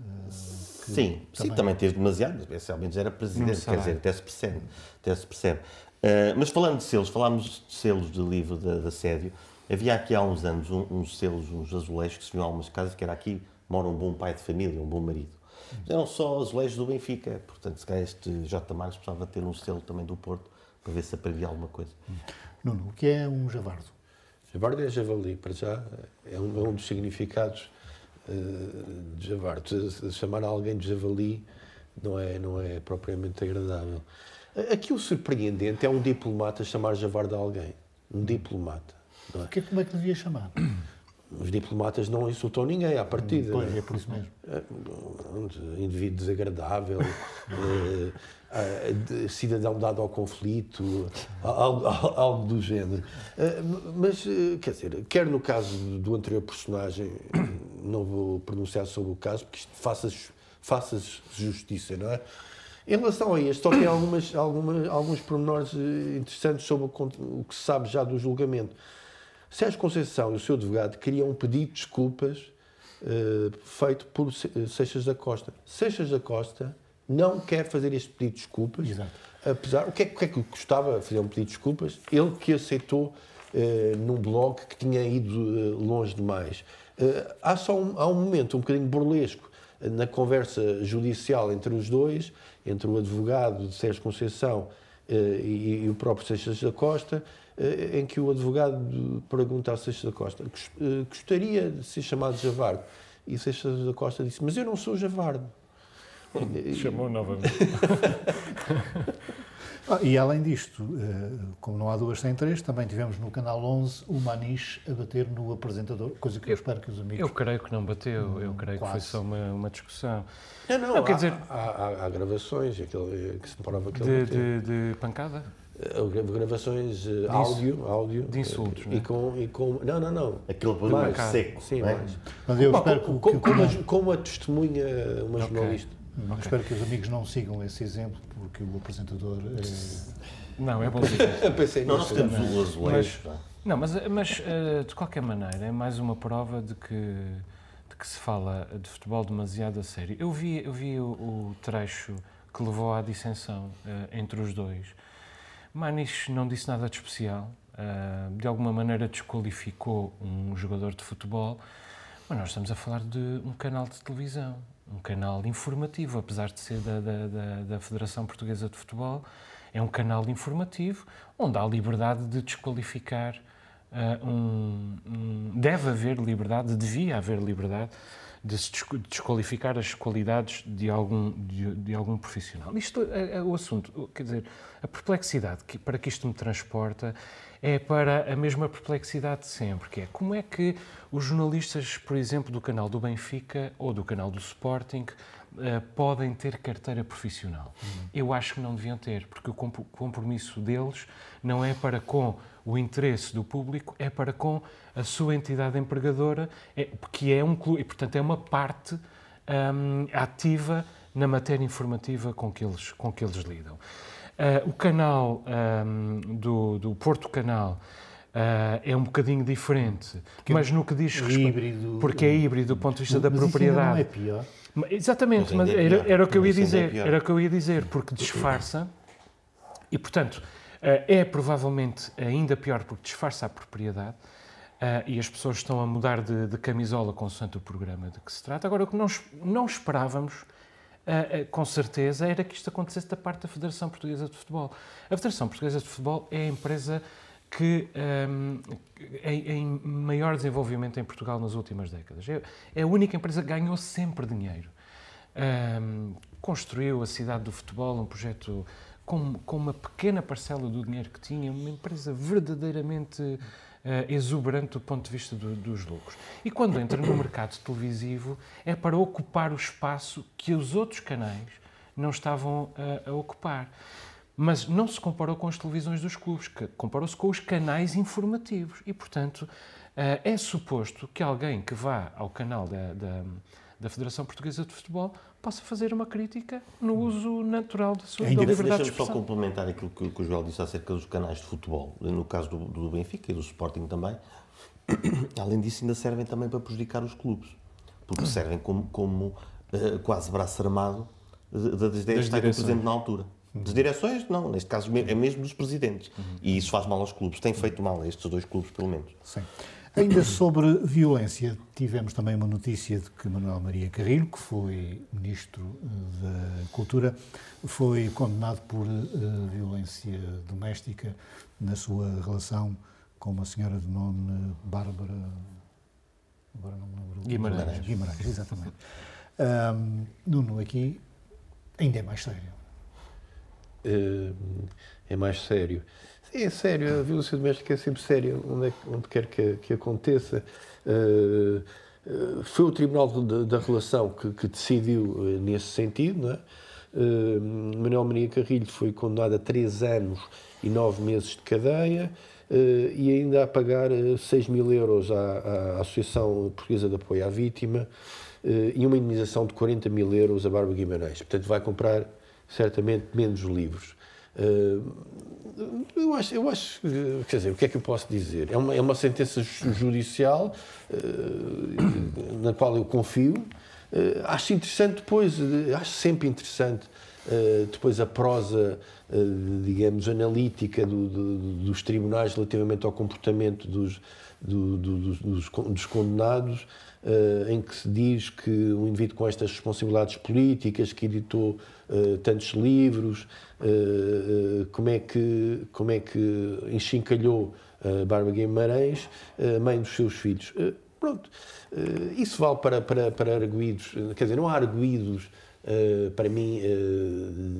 eh, Sim, sim, também- também teve demasiado, especialmente era presidente, quer dizer, até se percebe. Até se percebe. Uh, mas falando de selos, falámos de selos de livro de, de assédio. Havia aqui há uns anos um- uns selos, uns azulejos que se viam em algumas casas, que era aqui mora um bom pai de família, um bom marido. Eram só azulejos do Benfica, portanto, se calhar este J. Marques precisava ter um selo também do Porto para ver se aprendia alguma coisa. Nuno, o que é um javardo? Javardo é javali, para já é um, é um dos significados eh, de javardo. Chamar alguém de javali não é, não é propriamente agradável. Aqui o surpreendente é um diplomata chamar javardo a alguém. Um diplomata. não é? Que é, como é que devia chamar? Os diplomatas não insultam ninguém à partida. Pois, não é? é por isso mesmo. um indivíduo desagradável, eh, cidadão dado ao conflito, algo, algo do género. Eh, Mas, eh, quer dizer, quer no caso do anterior personagem, não vou pronunciar sobre o caso, porque isto faça, faça justiça, não é? Em relação a este, só tem algumas, alguma, alguns pormenores interessantes sobre o que se sabe já do julgamento. Sérgio Conceição e o seu advogado queriam um pedido de desculpas eh, feito por eh, Seixas da Costa. Seixas da Costa não quer fazer este pedido de desculpas, Exato. apesar o que, é, o que é que lhe custava fazer um pedido de desculpas? Ele que aceitou eh, num blog que tinha ido eh, longe demais. Eh, há só um, há um momento um bocadinho burlesco na conversa judicial entre os dois, entre o advogado de Sérgio Conceição e, e o próprio Seixas da Costa, em que o advogado pergunta a Seixas da Costa: "Gos- eh, gostaria de ser chamado Javardo? E Seixas da Costa disse: Mas eu não sou Javardo. Chamou novamente. Ah, e além disto, eh, como não há duas sem três, também tivemos no Canal 11 o Maniche a bater no apresentador, coisa que eu espero que os amigos... Eu creio que não bateu, eu creio que foi quase. só uma, uma discussão. Não, não, Não, quer há, dizer- há, há- há gravações aquele, que se prova que De, ele bateu. de, de pancada? Gra- gravações eh, áudio, áudio de insultos, eh, não é? e com, e com não não não Aquele barulho Mais. seco. sim é? mais Mas eu Pá, espero que, como, que- como, que como, a, como a testemunha uma Ok. jornalista eu espero que os amigos não sigam esse exemplo, porque o apresentador... eh, Não, é bom pensei Não, nós nisso temos o azulejo. não é? Não, mas, mas eh, de qualquer maneira é mais uma prova de que, de que se fala de futebol demasiado a sério. Eu vi, eu vi o, o trecho que levou à dissensão eh, entre os dois. Maniche não disse nada de especial, eh, de alguma maneira desqualificou um jogador de futebol, mas nós estamos a falar de um canal de televisão, um canal informativo, apesar de ser da, da, da, da Federação Portuguesa de Futebol, é um canal informativo onde há liberdade de desqualificar ah, um, um- Deve haver liberdade, devia haver liberdade de se desqualificar as qualidades de algum, de, de algum profissional. Isto é, é o assunto, quer dizer, a perplexidade que, para que isto me transporta é para a mesma perplexidade de sempre, que é como é que os jornalistas, por exemplo, do canal do Benfica ou do canal do Sporting, uh, podem ter carteira profissional. Uhum. Eu acho que não deviam ter, porque o compromisso deles não é para com o interesse do público, é para com a sua entidade empregadora, é, que é um clube, e portanto é uma parte um, ativa na matéria informativa com que eles, com que eles lidam. Uh, o canal um, do, do Porto Canal Uh, é um bocadinho diferente, que mas no que diz respeito. Híbrido, porque é híbrido do ponto de vista da propriedade. não é pior. Exatamente, mas, é era, era, o que eu ia dizer, é era o que eu ia dizer, porque disfarça e, portanto, é provavelmente ainda pior porque disfarça a propriedade uh, e as pessoas estão a mudar de, de camisola consoante o programa de que se trata. Agora, o que nós não esperávamos com certeza, era que isto acontecesse da parte da Federação Portuguesa de Futebol. A Federação Portuguesa de Futebol é a empresa que um, é em maior desenvolvimento em Portugal nas últimas décadas. É, é a única empresa que ganhou sempre dinheiro. Um, construiu a cidade do futebol, um projeto com, com, uma pequena parcela do dinheiro que tinha, uma empresa verdadeiramente uh, exuberante do ponto de vista do, dos lucros. E quando entra no mercado televisivo é para ocupar o espaço que os outros canais não estavam a, a ocupar. Mas não se comparou com as televisões dos clubes, comparou-se com os canais informativos. E, portanto, eh, é suposto que alguém que vá ao canal da, da, da Federação Portuguesa de Futebol possa fazer uma crítica no uso natural da sua Ainda da liberdade Deixa-me só complementar aquilo que, que, o Joel disse acerca dos canais de futebol, no caso do, do Benfica e do Sporting também. Além disso, ainda servem também para prejudicar os clubes, porque servem como, como uh, quase braço armado das ideias que estavam presentes na altura. Das direções, não. Neste caso é mesmo dos presidentes. Uhum. E isso faz mal aos clubes. Tem feito mal a estes dois clubes, pelo menos. Sim. Ainda sobre violência, tivemos também uma notícia de que Manuel Maria Carrilho, que foi Ministro eh, da Cultura, foi condenado por uh, violência doméstica na sua relação com uma senhora de nome Bárbara. Agora não me lembro. Guimarães. Guimarães, exatamente. Um, Nuno, aqui ainda é mais sério é mais sério. Sim, é sério, a violência doméstica é sempre séria, onde, é, onde quer que, que aconteça. Uh, uh, foi o Tribunal de, da Relação que, que decidiu uh, nesse sentido. Não é? Manuel Maria Carrilho foi condenado a três anos e nove meses de cadeia e ainda a pagar 6 mil euros à, à Associação Portuguesa de Apoio à Vítima e uma indenização de 40 mil euros a Bárbara Guimarães. Portanto, vai comprar certamente menos livros. Uh, eu acho, eu acho, quer dizer, o que é que eu posso dizer? É uma, é uma sentença judicial uh, na qual eu confio. Uh, acho interessante depois, acho sempre interessante depois a prosa, digamos, analítica do, do, dos tribunais relativamente ao comportamento dos, do, dos, dos condenados. Uh, em que se diz que um indivíduo com estas responsabilidades políticas, que editou uh, tantos livros, uh, como, é que, como é que enchincalhou uh, Bárbara Guimarães, mãe dos seus filhos. pronto, isso vale para, para, para arguídos, quer dizer, não há arguídos, para mim,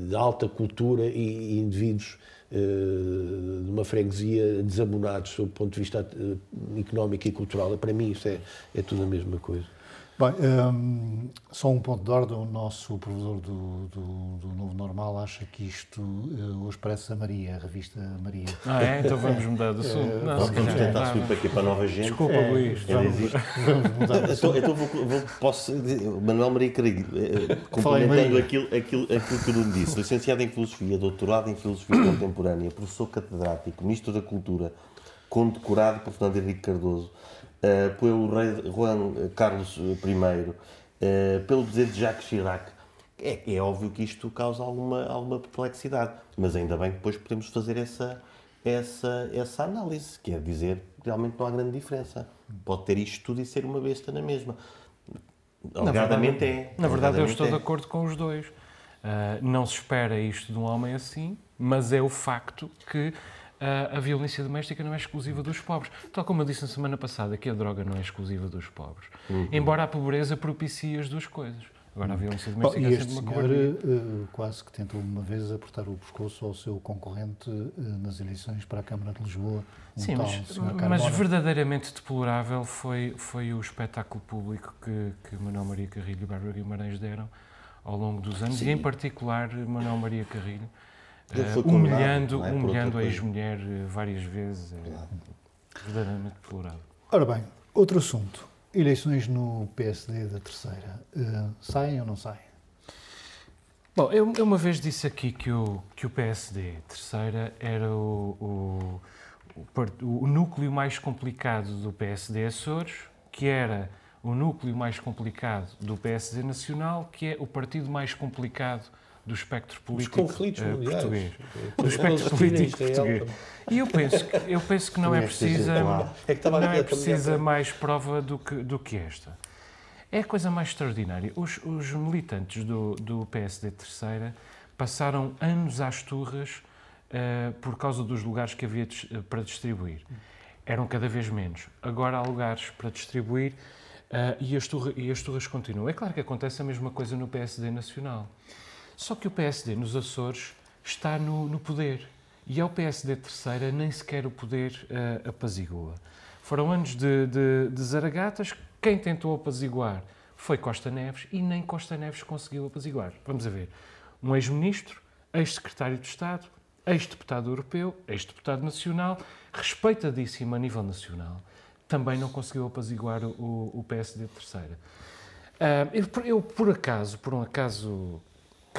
de alta cultura e, e indivíduos eh, de uma freguesia desabonados sob o ponto de vista eh, económico e cultural. Para mim, isso é, é tudo a mesma coisa. Bem, um, só um ponto de ordem. O nosso professor do, do, do Novo Normal acha que isto uh, hoje parece a Maria, a revista Maria. Ah, é? Então vamos mudar de assunto. Uh, não, vamos tentar subir para aqui para a nova gente. Desculpa, é, Luís. Vamos, vamos mudar de assunto. Então, então vou, vou, posso. Manuel Maria Carrilho, complementando aquilo, aquilo, aquilo que o Nuno disse, licenciado em Filosofia, doutorado em Filosofia Contemporânea, professor catedrático, Ministro da Cultura, condecorado por Fernando Henrique Cardoso uh, pelo rei Juan Carlos I, uh, pelo presidente Jacques Chirac. É, é, óbvio que isto causa alguma, alguma perplexidade, mas ainda bem que depois podemos fazer essa, essa, essa análise, quer é dizer, realmente não há grande diferença. Pode ter isto tudo e ser uma besta na mesma. Alegadamente é. Na verdade, eu estou é. de acordo com os dois. Uh, não se espera isto de um homem assim, mas é o facto que a violência doméstica não é exclusiva dos pobres. Tal como eu disse na semana passada, que a droga não é exclusiva dos pobres. Uhum. Embora a pobreza propicie as duas coisas. Agora, a violência Bom, doméstica e é este sempre uma senhor eh, quase que tentou uma vez apertar o pescoço ao seu concorrente eh, nas eleições para a Câmara de Lisboa, um Sim, tal mas, mas verdadeiramente deplorável foi, foi o espetáculo público que, que Manuel Maria Carrilho e Bárbara Guimarães deram ao longo dos anos, e em particular Manuel Maria Carrilho, Eh, condenado, humilhando, é, humilhando a ex-mulher eh, várias vezes. É verdadeiramente deplorável. Ora bem, outro assunto. Eleições no PSD da terceira. Eh, saem ou não saem? Bom, eu, eu uma vez disse aqui que o, que o PSD, terceira, era o, o, o o núcleo mais complicado do PSD Açores, que era o núcleo mais complicado do PSD Nacional, que é o partido mais complicado do espectro Os político conflitos eh, português. Do espectro político português. E eu penso que, eu penso que não é precisa. É que estava não é precisa mais prova do que, do que esta. É a coisa mais extraordinária. Os, os militantes do, do PSD Terceira passaram anos às turras eh, por causa dos lugares que havia eh, para distribuir. Eram cada vez menos. Agora há lugares para distribuir eh, e, as turra- e as turras continuam. É claro que acontece a mesma coisa no PSD Nacional. Só que o PSD nos Açores está no, no poder. E ao PSD terceira nem sequer o poder eh, apazigua. Foram anos de, de, de zaragatas. Quem tentou apaziguar foi Costa Neves e nem Costa Neves conseguiu apaziguar. Vamos a ver. Um ex-ministro, ex-secretário de Estado, ex-deputado europeu, ex-deputado nacional, respeitadíssimo a nível nacional, também não conseguiu apaziguar o, o PSD terceira. Ah, eu, eu, por acaso, por um acaso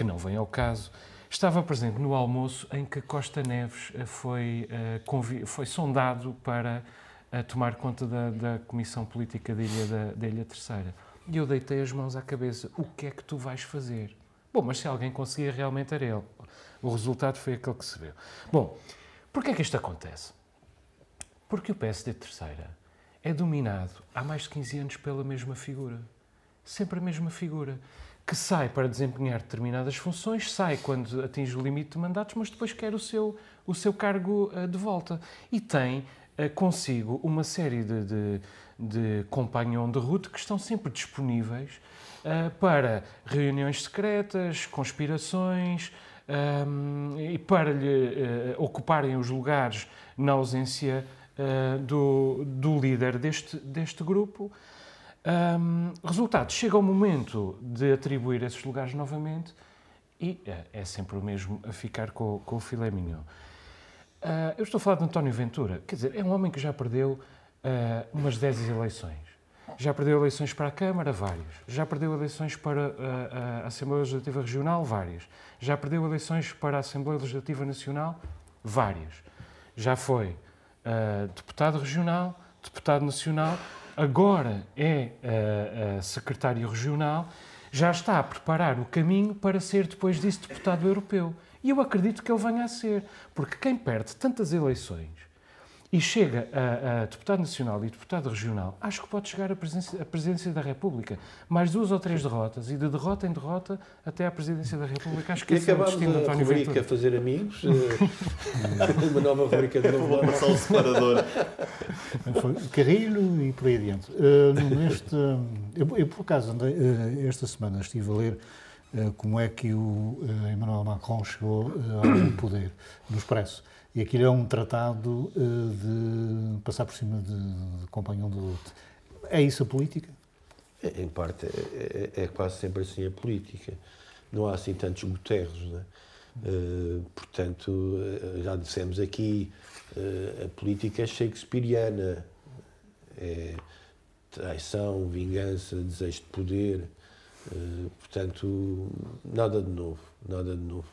que não vem ao caso, estava presente no almoço em que Costa Neves eh, foi, eh, foi sondado para eh, tomar conta da, da Comissão Política da Ilha, da, da Ilha Terceira. E eu deitei as mãos à cabeça. O que é que tu vais fazer? Bom, mas se alguém conseguia realmente era ele. O resultado foi aquele que se viu. Bom, porquê é que isto acontece? Porque o PSD Terceira é dominado há mais de 15 anos pela mesma figura. Sempre a mesma figura. Que sai para desempenhar determinadas funções, sai quando atinge o limite de mandatos, mas depois quer o seu, o seu cargo eh, de volta. E tem eh, consigo uma série de, de, de companhão de ruta que estão sempre disponíveis eh, para reuniões secretas, conspirações ahm, e para lhe eh, ocuparem os lugares na ausência eh, do, do líder deste, deste grupo. Ahm, resultado, chega o momento de atribuir esses lugares novamente e eh, é sempre o mesmo a ficar com, com o filé mignon. Ah, eu estou a falar de António Ventura, quer dizer, é um homem que já perdeu ah, umas 10 eleições. Já perdeu eleições para a Câmara, várias. Já perdeu eleições para ah, a Assembleia Legislativa Regional, várias. Já perdeu eleições para a Assembleia Legislativa Nacional, várias. Já foi deputado regional, deputado nacional, agora é ah, secretário regional, já está a preparar o caminho para ser depois disso deputado europeu. E eu acredito que ele venha a ser, porque quem perde tantas eleições e chega a, a deputado nacional e deputado regional, acho que pode chegar à presidência, à presidência da República. Mais duas ou três derrotas, e de derrota em derrota até à presidência da República. Acho que E esse é o destino de a António rubrica Ventura. Fazer Amigos, eh, uma nova rubrica de novo Vou ano. passar o separador. Foi Carrilho e por aí adiante. Uh, neste, eu, eu, por acaso, andei, uh, esta semana estive a ler uh, como é que o uh, Emmanuel Macron chegou uh, ao poder no Expresso. E aquilo é um tratado uh, de passar por cima de, de companhão de luta. É isso a política? É, Em parte, é, é- é quase sempre assim a política. Não há assim tantos Guterres, né? Eh, portanto, eh, já dissemos aqui, eh, a política é shakespeariana. É traição, vingança, desejo de poder. Eh, portanto, nada de novo, nada de novo.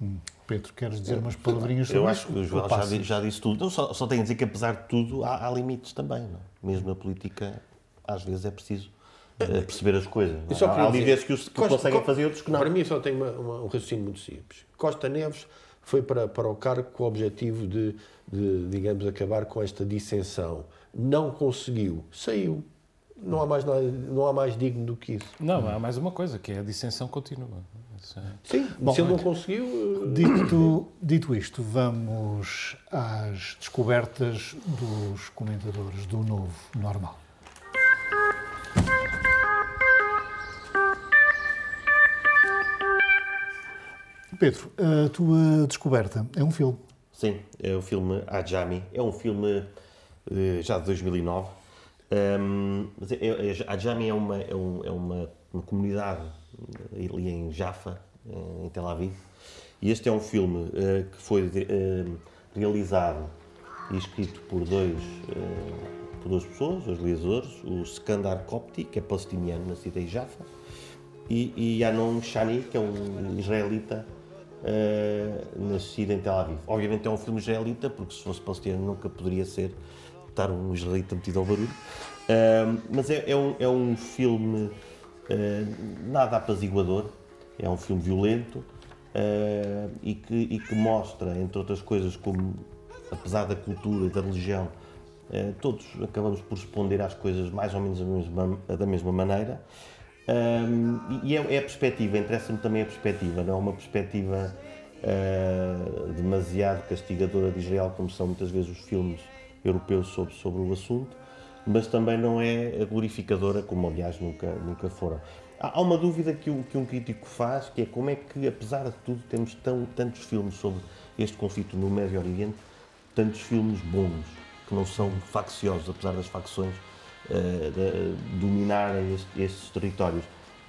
Hum. Pedro, queres dizer umas palavrinhas sobre Eu acho que o João já, já disse tudo. Só, só tenho a dizer que, apesar de tudo, há, há limites também. Não? é? Mesmo na política, às vezes é preciso eh, perceber as coisas. não é? Há líderes que, os, que Costa- conseguem Co- fazer, outros que não. Para mim só tem uma- uma- um raciocínio muito simples. Costa Neves foi para, para o cargo com o objetivo de, de, digamos, acabar com esta dissensão. Não conseguiu. Saiu. Não há mais, nada, não há mais digno do que isso. Não, há mais uma coisa, que é a dissensão continua. Sim, Bom, se ele não conseguiu... eh, Dito, dito isto, vamos às descobertas dos comentadores do novo normal. Pedro, a tua descoberta é um filme. Sim, é o filme Ajami. É um filme uh, já de 2009. Um, mas é, é, Ajami é uma, é, um, é uma, uma, comunidade ali em Jaffa, em Tel Aviv. E este é um filme uh, que foi uh, realizado e escrito por dois, por duas pessoas, dois realizadores, o Skandar Kopti, que é palestiniano, nascido em Jaffa, e, e Anon Shani, que é um israelita uh, nascido em Tel Aviv. Obviamente é um filme israelita, porque se fosse palestiniano nunca poderia ser estar um israelita metido ao barulho. Uh, mas é, é, um, é um filme uh, nada apaziguador, é um filme violento e, que, e que mostra, entre outras coisas, como apesar da cultura e da religião, todos acabamos por responder às coisas mais ou menos da mesma, da mesma maneira. Um, e é, é, a perspectiva, interessa-me também a perspectiva, não é uma perspectiva uh, demasiado castigadora de Israel, como são muitas vezes os filmes europeus sobre, sobre o assunto, mas também não é glorificadora, como aliás nunca, nunca foram. Há, uma dúvida que, o, que um crítico faz, que é como é que, apesar de tudo, temos tão, tantos filmes sobre este conflito no Médio Oriente, tantos filmes bons, que não são facciosos, apesar das facções uh, dominarem este, estes territórios.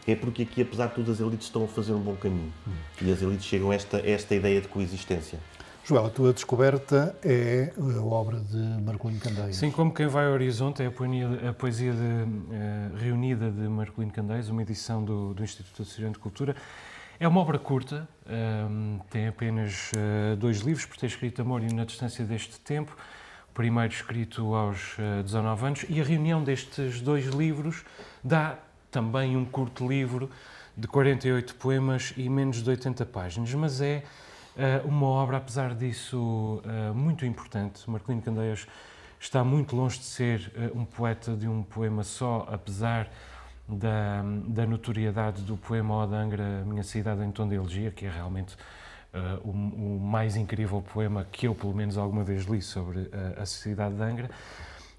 É porque aqui, apesar de tudo, as elites estão a fazer um bom caminho. Hum. E as elites chegam a esta, esta ideia de coexistência. Joel, a tua descoberta é a obra de Marcolino Candeias. Sim, como quem vai ao Horizonte, é a poesia, a poesia de, uh, reunida de Marcolino Candeias, uma edição do, do Instituto Nacional de Cultura. É uma obra curta, um, tem apenas uh, dois livros, por ter escrito Amor e Na Distância deste Tempo, primeiro escrito aos 19 eh, anos, e a reunião destes dois livros dá também um curto livro de 48 poemas e menos de 80 páginas, mas é uh, uma obra, apesar disso, uh, muito importante. Marcolino Candeias está muito longe de ser uh, um poeta de um poema só, apesar da, da notoriedade do poema Ode Angra, Minha Cidade em Tom de Elegia, que é realmente uh, o, o, mais incrível poema que eu, pelo menos, alguma vez li sobre uh, a sociedade de Angra.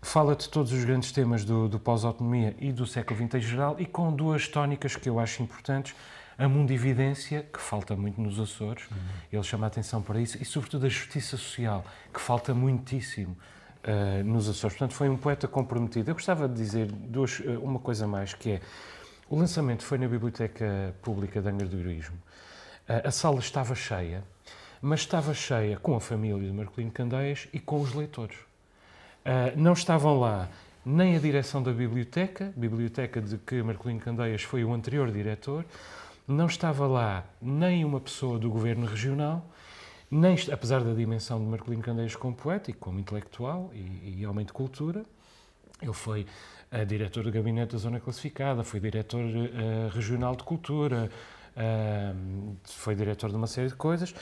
Fala de todos os grandes temas do, do pós-autonomia e do século XX em geral e com duas tónicas que eu acho importantes. A mundividência, que falta muito nos Açores, uhum. ele chama a atenção para isso, e sobretudo a justiça social, que falta muitíssimo uh, nos Açores. Portanto, foi um poeta comprometido. Eu gostava de dizer duas, uma coisa mais, que é o lançamento foi na Biblioteca Pública de Angra do Heroísmo. A sala estava cheia, mas estava cheia com a família de Marcolino Candeias e com os leitores. Não estavam lá nem a direção da biblioteca, biblioteca de que Marcolino Candeias foi o anterior diretor, não estava lá nem uma pessoa do governo regional, nem, apesar da dimensão de Marcolino Candeias como poeta e como intelectual e, e homem de cultura, ele foi uh, diretor do gabinete da Zona Classificada, foi diretor uh, regional de cultura, foi diretor de uma série de coisas.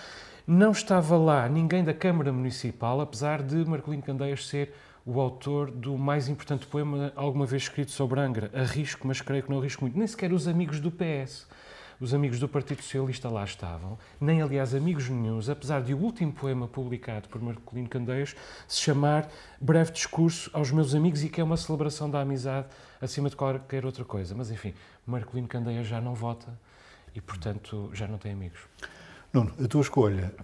Não estava lá ninguém da Câmara Municipal, apesar de Marcolino Candeias ser o autor do mais importante poema alguma vez escrito sobre Angra. Arrisco, mas creio que não arrisco muito. Nem sequer os amigos do PS, os amigos do Partido Socialista lá estavam, nem aliás amigos nenhums, apesar de o último poema publicado por Marcolino Candeias se chamar Breve Discurso aos Meus Amigos e que é uma celebração da amizade acima de qualquer outra coisa. Mas enfim, Marcolino Candeias já não vota e, portanto, já não tem amigos. Nuno, a tua escolha,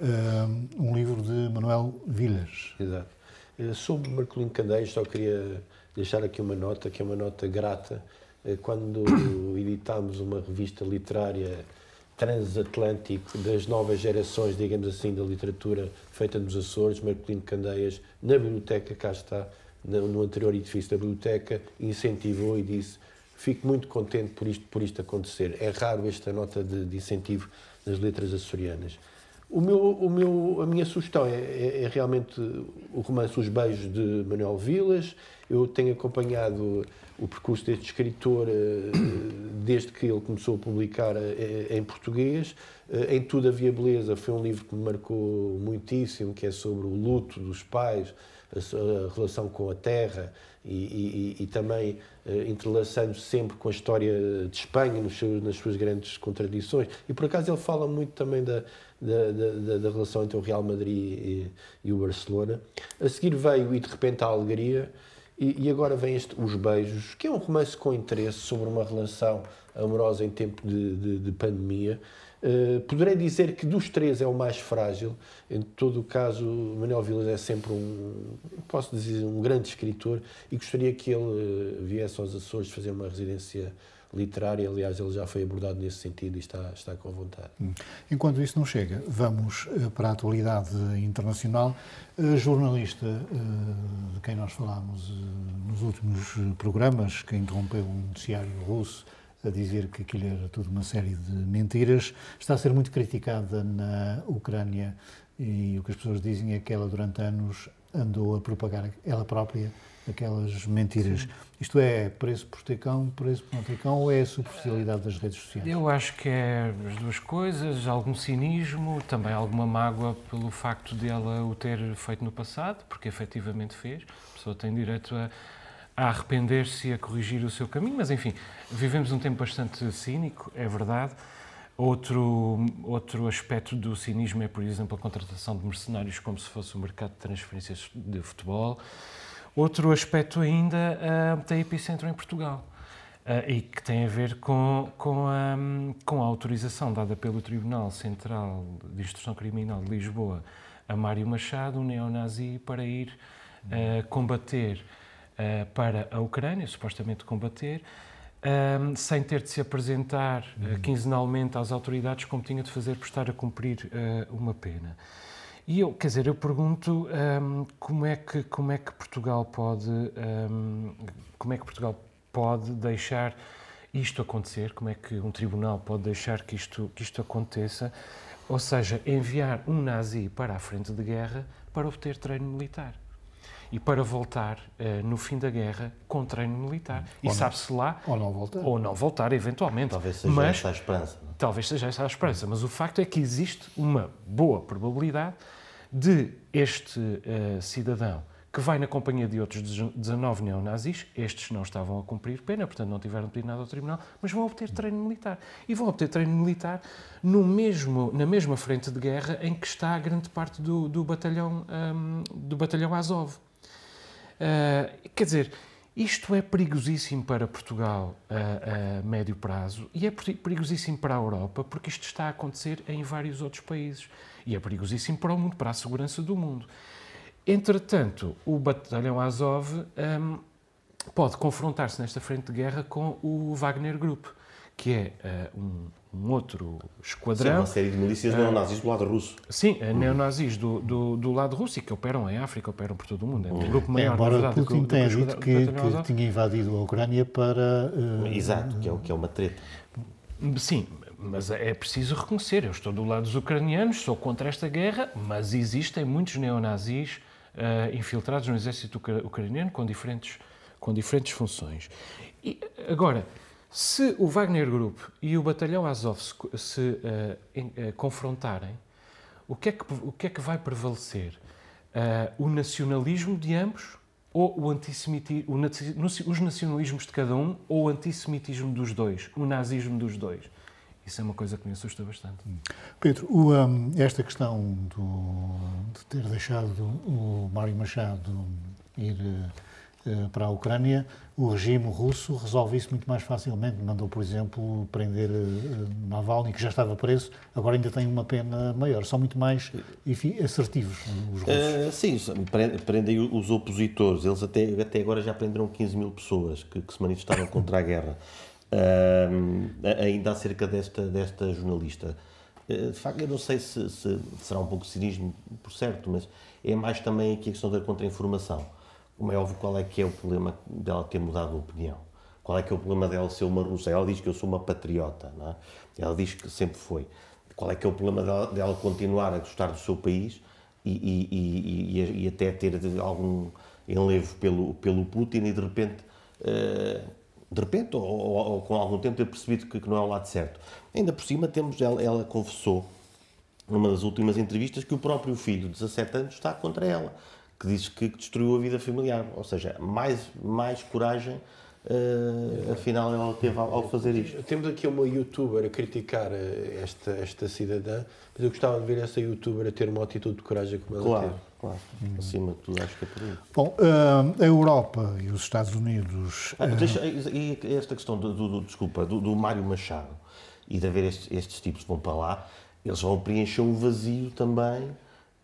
um livro de Manuel Vilhas. Exato. Eh, sobre Marcolino Candeias, só queria deixar aqui uma nota, que é uma nota grata. Eh, quando editámos uma revista literária transatlântico das novas gerações, digamos assim, da literatura feita nos Açores, Marcolino Candeias, na biblioteca, cá está, no anterior edifício da biblioteca, incentivou e disse fico muito contente por isto, por isto acontecer. É raro esta nota de, de incentivo nas letras açorianas. O meu, o meu, a minha sugestão é, é, é, realmente o romance Os Beijos de Manuel Vilas. Eu tenho acompanhado o percurso deste escritor eh, desde que ele começou a publicar eh, em português. Eh, em Tudo Havia Beleza foi um livro que me marcou muitíssimo, que é sobre o luto dos pais, a relação com a terra e, e, e também entrelaçando sempre com a história de Espanha nas suas grandes contradições. E por acaso ele fala muito também da, da, da, da relação entre o Real Madrid e, e, o Barcelona. A seguir veio E de repente a Alegria, E, e agora vem este Os Beijos, que é um romance com interesse sobre uma relação amorosa em tempo de, de, de pandemia. Uh, poderei dizer que dos três é o mais frágil. Em todo o caso, Manuel Vilas é sempre um, posso dizer, um grande escritor e gostaria que ele uh, viesse aos Açores fazer uma residência literária. Aliás, ele já foi abordado nesse sentido e está, está com vontade. Hum. Enquanto isso não chega, vamos uh, para a atualidade internacional. jornalista de quem nós falámos nos últimos programas, que interrompeu um noticiário russo a dizer que aquilo era tudo uma série de mentiras, está a ser muito criticada na Ucrânia e o que as pessoas dizem é que ela durante anos andou a propagar ela própria aquelas mentiras. Sim. Isto é preço por tecão, preço por não tecão ou é a superficialidade das redes sociais? Eu acho que é as duas coisas, algum cinismo, também alguma mágoa pelo facto de ela o ter feito no passado, porque efetivamente fez. A pessoa tem direito a a arrepender-se e a corrigir o seu caminho, mas enfim, vivemos um tempo bastante cínico, é verdade. Outro, outro aspecto do cinismo é, por exemplo, a contratação de mercenários como se fosse o um mercado de transferências de futebol. Outro aspecto ainda uh, tem epicentro em Portugal uh, e que tem a ver com, com, a, com a autorização dada pelo Tribunal Central de Instrução Criminal de Lisboa a Mário Machado, um neonazi, para ir uh, combater uh, para a Ucrânia, supostamente combater, um, sem ter de se apresentar uh, quinzenalmente às autoridades como tinha de fazer por estar a cumprir uma pena. E eu, quer dizer, eu pergunto um, como é que como é que Portugal pode um, como é que Portugal pode deixar isto acontecer? Como é que um tribunal pode deixar que isto que isto aconteça? Ou seja, enviar um nazi para a frente de guerra para obter treino militar e para voltar uh, no fim da guerra com treino militar. Ou e sabe-se lá. Ou não voltar. Ou não voltar, eventualmente. Talvez seja mas, essa a esperança. Não? Talvez seja essa a esperança. Mas o facto é que existe uma boa probabilidade de este uh, cidadão que vai na companhia de outros 19 neonazis, estes não estavam a cumprir pena, portanto não tiveram pedido nada ao tribunal, mas vão obter treino militar. E vão obter treino militar no mesmo, na mesma frente de guerra em que está a grande parte do, do batalhão, um, do batalhão Azov. Uh, quer dizer, isto é perigosíssimo para Portugal a, a, médio prazo e é perigosíssimo para a Europa porque isto está a acontecer em vários outros países e é perigosíssimo para o mundo, para a segurança do mundo. Entretanto, o batalhão Azov um, pode confrontar-se nesta frente de guerra com o Wagner Group, que é uh, um, um outro esquadrão. Sim, uma série de milícias uh, neonazis do lado russo. Sim, uhum. neonazis do, do, do, lado russo e que operam em África, operam por todo o mundo. É um grupo maior, é, embora verdade, Putin tenha dito que, que, tinha invadido a Ucrânia para... Uh, Exato, que é, que é uma treta. Sim, mas é preciso reconhecer, eu estou do lado dos ucranianos, sou contra esta guerra, mas existem muitos neonazis uh, infiltrados no exército ucraniano com diferentes, com diferentes funções. E, agora, se o Wagner Group e o batalhão Azov se, uh, em, uh, confrontarem, o que, é que, o que é que vai prevalecer? Uh, o nacionalismo de ambos ou o antissemitismo, os nacionalismos de cada um ou o antissemitismo dos dois, o nazismo dos dois? Isso é uma coisa que me assusta bastante. Pedro, o, um, esta questão do, de ter deixado o Mário Machado ir uh, para a Ucrânia o regime russo resolve isso muito mais facilmente. Mandou, por exemplo, prender uh, Navalny, que já estava preso, agora ainda tem uma pena maior. São muito mais assertivos os russos. Uh, sim, prendem os opositores. Eles até, até agora já prenderam 15 mil pessoas que, que se manifestaram contra a guerra. Uh, ainda acerca desta, desta jornalista. de facto, eu não sei se, se será um pouco cinismo, por certo, mas é mais também aqui a questão da contra-informação como é óbvio, qual é que é o problema dela ter mudado de opinião? Qual é que é o problema dela ser uma russa? Ela diz que eu sou uma patriota, não é? Ela diz que sempre foi. Qual é que é o problema dela, dela continuar a gostar do seu país e, e, e, e, até ter algum enlevo pelo, pelo Putin e de repente, uh, de repente ou, ou, ou, com algum tempo ter percebido que, que, não é o lado certo. Ainda por cima temos, ela, ela confessou numa das últimas entrevistas que o próprio filho de 17 anos está contra ela que diz que destruiu a vida familiar. Ou seja, mais, mais coragem uh, afinal ela teve ao, ao, fazer isto. Temos aqui uma youtuber a criticar esta, esta cidadã, mas eu gostava de ver essa youtuber a ter uma atitude de coragem como ela claro, teve. Claro, hum. acima de tudo, acho que é por aí. Bom, uh, a Europa e os Estados Unidos. Ah, deixa, e esta questão do, do, do desculpa, do, do Mário Machado e de haver estes, estes tipos que vão para lá, eles vão preencher um vazio também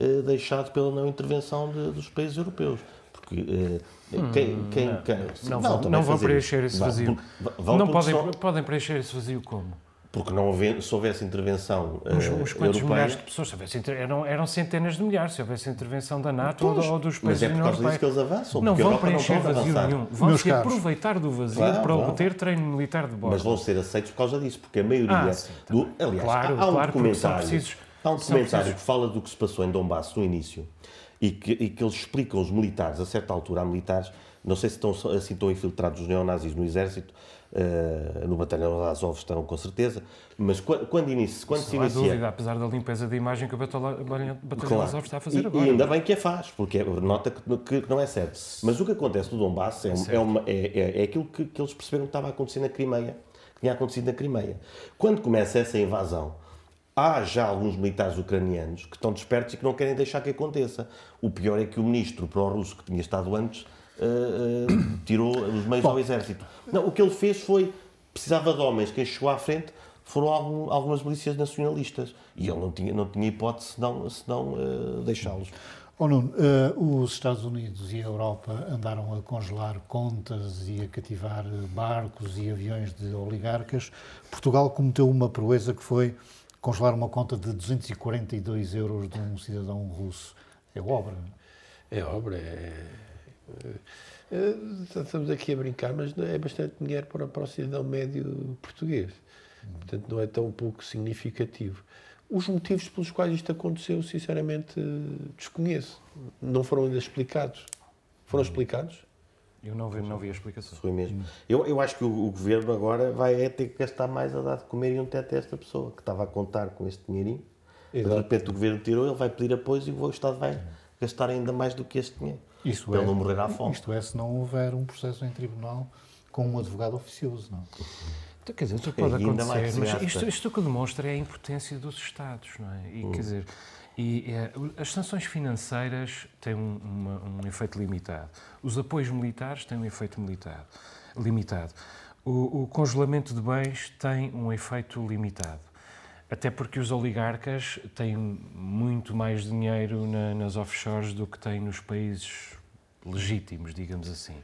uh, deixado pela não intervenção de, dos países europeus. Porque uh, quem, quem, não, quem, não, não, vão, não vão preencher esse vazio. Vão, não podem, só... podem preencher esse vazio como? Porque não houve, se houvesse intervenção uh, uns, uns quantos milhares de pessoas, se houvesse, eram, eram centenas de milhares, se houvesse intervenção da NATO pois, ou, dos países Mas é por causa disso que eles avançam. Não vão preencher vazio nenhum. Vão se aproveitar do vazio claro, para claro. obter treino militar de bordo. Mas vão ser aceitos por causa disso, porque a maioria... Ah, sim, do, aliás, claro, há, há um claro, documentário, precisos, há um documentário que fala do que se passou em Donbass no início e que, e que eles explicam os militares, a certa altura há militares, não sei se estão assim tão infiltrados os neonazis no exército, Uh, no batalhão de Azov estão com certeza, mas quando, quando, inicia, quando se inicia... dúvida, apesar da limpeza de imagem que o batalhão, batalhão claro. Azov está a fazer e, agora. E ainda bem que a faz, porque é, nota que, que, não é certo. Mas o que acontece no Donbass é, é, é, é, é aquilo que, que, eles perceberam que estava a acontecer na Crimeia, que tinha acontecido na Crimeia. Quando começa essa invasão, há já alguns militares ucranianos que estão despertos e que não querem deixar que aconteça. O pior é que o ministro pró-russo que tinha estado antes uh, uh, tirou os meios Bom. ao exército. Não, o que ele fez foi, precisava de homens, quem chegou à frente foram algum, algumas milícias nacionalistas e ele não tinha, não tinha hipótese senão, senão uh, deixá-los. Oh, Nuno, os Estados Unidos e a Europa andaram a congelar contas e a cativar barcos e aviões de oligarcas. Portugal cometeu uma proeza que foi congelar uma conta de 242 euros de um cidadão russo. É obra. É obra, é eh, estamos aqui a brincar, mas é bastante dinheiro para, para o cidadão médio português. Portanto, não é tão pouco significativo. Os motivos pelos quais isto aconteceu, sinceramente, desconheço. Não foram ainda explicados. Foram explicados? Eu não vi, não vi a explicação. Foi mesmo. Eu, eu acho que o, o governo agora vai é ter que gastar mais a dar de comer e um teto a esta pessoa que estava a contar com este dinheirinho. Exato. De repente o governo tirou, ele vai pedir apoio e o Estado vai gastar ainda mais do que este dinheiro. Isto para é, não morrer à fome. Isto é, se não houver um processo em tribunal com um advogado oficioso, não então, Quer dizer, isso pode acontecer, mas isto, isto que demonstra é a impotência dos Estados, não é? E, hum. quer dizer, e é, as sanções financeiras têm um, uma, um, efeito limitado. Os apoios militares têm um efeito militar, limitado. O, o, congelamento de bens tem um efeito limitado. Até porque os oligarcas têm muito mais dinheiro na, nas offshores do que têm nos países legítimos, digamos assim.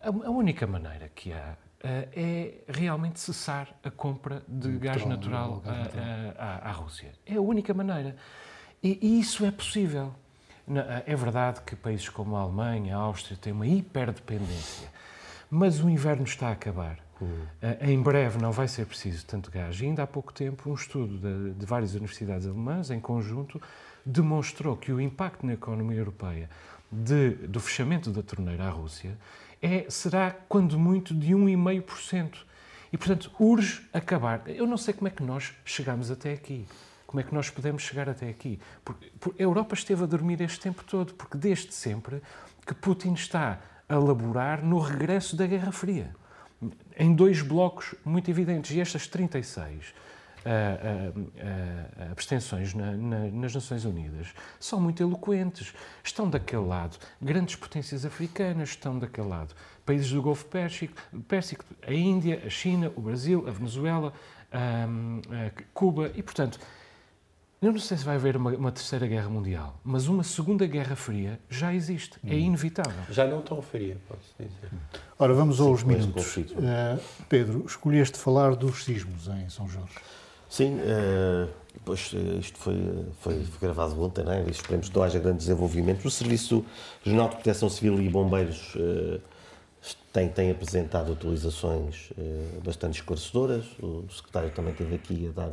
A, a única maneira que há uh, é realmente cessar a compra de gás natural à, à, Rússia. É a única maneira. E, e isso é possível. Eh, é verdade que países como a Alemanha, a Áustria têm uma hiperdependência, mas o inverno está a acabar. Uhum. Em breve não vai ser preciso tanto gás. E ainda há pouco tempo, um estudo de, de, várias universidades alemãs, em conjunto, demonstrou que o impacto na economia europeia de, do fechamento da torneira à Rússia é, será, quando muito, de 1,5%. E, portanto, urge acabar. Eu não sei como é que nós chegamos até aqui. Como é que nós podemos chegar até aqui? Porque, a Europa esteve a dormir este tempo todo, porque desde sempre que Putin está a laborar no regresso da Guerra Fria em dois blocos muito evidentes. E estas 36 uh, uh, uh, abstenções na, na, nas Nações Unidas são muito eloquentes. Estão daquele lado grandes potências africanas, estão daquele lado países do Golfo Pérsico, Pérsico a Índia, a China, o Brasil, a Venezuela, Cuba e, portanto, eu não sei se vai haver uma, uma, terceira guerra mundial, mas uma segunda guerra fria já existe, é hum. inevitável. Já não tão fria, pode-se dizer. Ora, vamos aos Sim, minutos. Uh, Pedro, escolheste falar dos sismos em São Jorge. Sim, uh, pois, eh, isto foi, foi, foi, gravado ontem, não é? esperemos que não haja grandes desenvolvimentos. O Serviço Regional de Proteção Civil e Bombeiros uh, tem, tem apresentado atualizações uh, bastante esclarecedoras. O secretário também esteve aqui a dar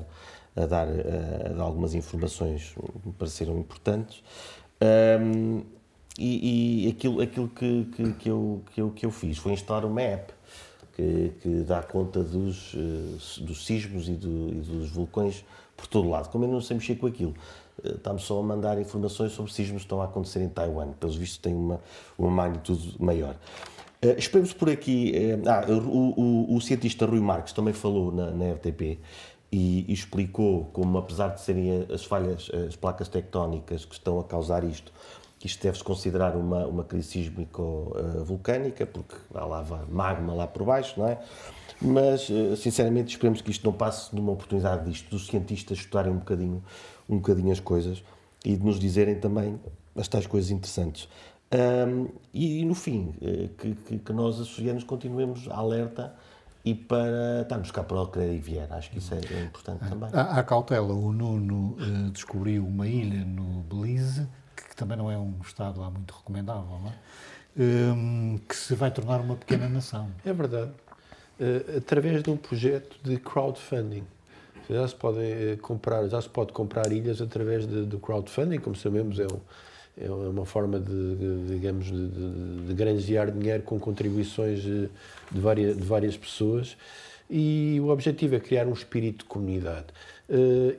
a dar, a, dar algumas informações que me pareceram importantes. Um, e, e, aquilo, aquilo que, que, que, eu, que, eu, que eu fiz foi instalar uma app que, que dá conta dos, uh, dos sismos e, do, e, dos vulcões por todo lado. Como eu não sei mexer com aquilo, uh, está-me só a mandar informações sobre sismos que estão a acontecer em Taiwan. Pelos vistos, tem uma, uma magnitude maior. Uh, esperemos por aqui. Uh, ah, o, o, o, cientista Rui Marques também falou na, na RTP e, explicou como, apesar de serem as falhas, as placas tectónicas que estão a causar isto, que isto deve-se considerar uma, uma crise sísmico-vulcânica, porque há lava magma lá por baixo, não é? Mas, sinceramente, esperemos que isto não passe numa oportunidade disto, dos cientistas estudarem um bocadinho, um bocadinho as coisas e de nos dizerem também as tais coisas interessantes. Um, e, e, no fim, eh, que, que, que, nós, açorianos, continuemos alerta e para estarmos cá para o que e vier. Acho que isso é, é importante também. Há, há cautela. O Nuno uh, descobriu uma ilha no Belize, que, que, também não é um estado lá muito recomendável, não é? Um, que se vai tornar uma pequena nação. É verdade. Uh, através de um projeto de crowdfunding. Já se, pode, uh, comprar, já se pode comprar ilhas através do crowdfunding, como sabemos, é um é uma forma de, digamos, de, de, de granjear dinheiro com contribuições de várias, de várias pessoas e o objetivo é criar um espírito de comunidade. Eh,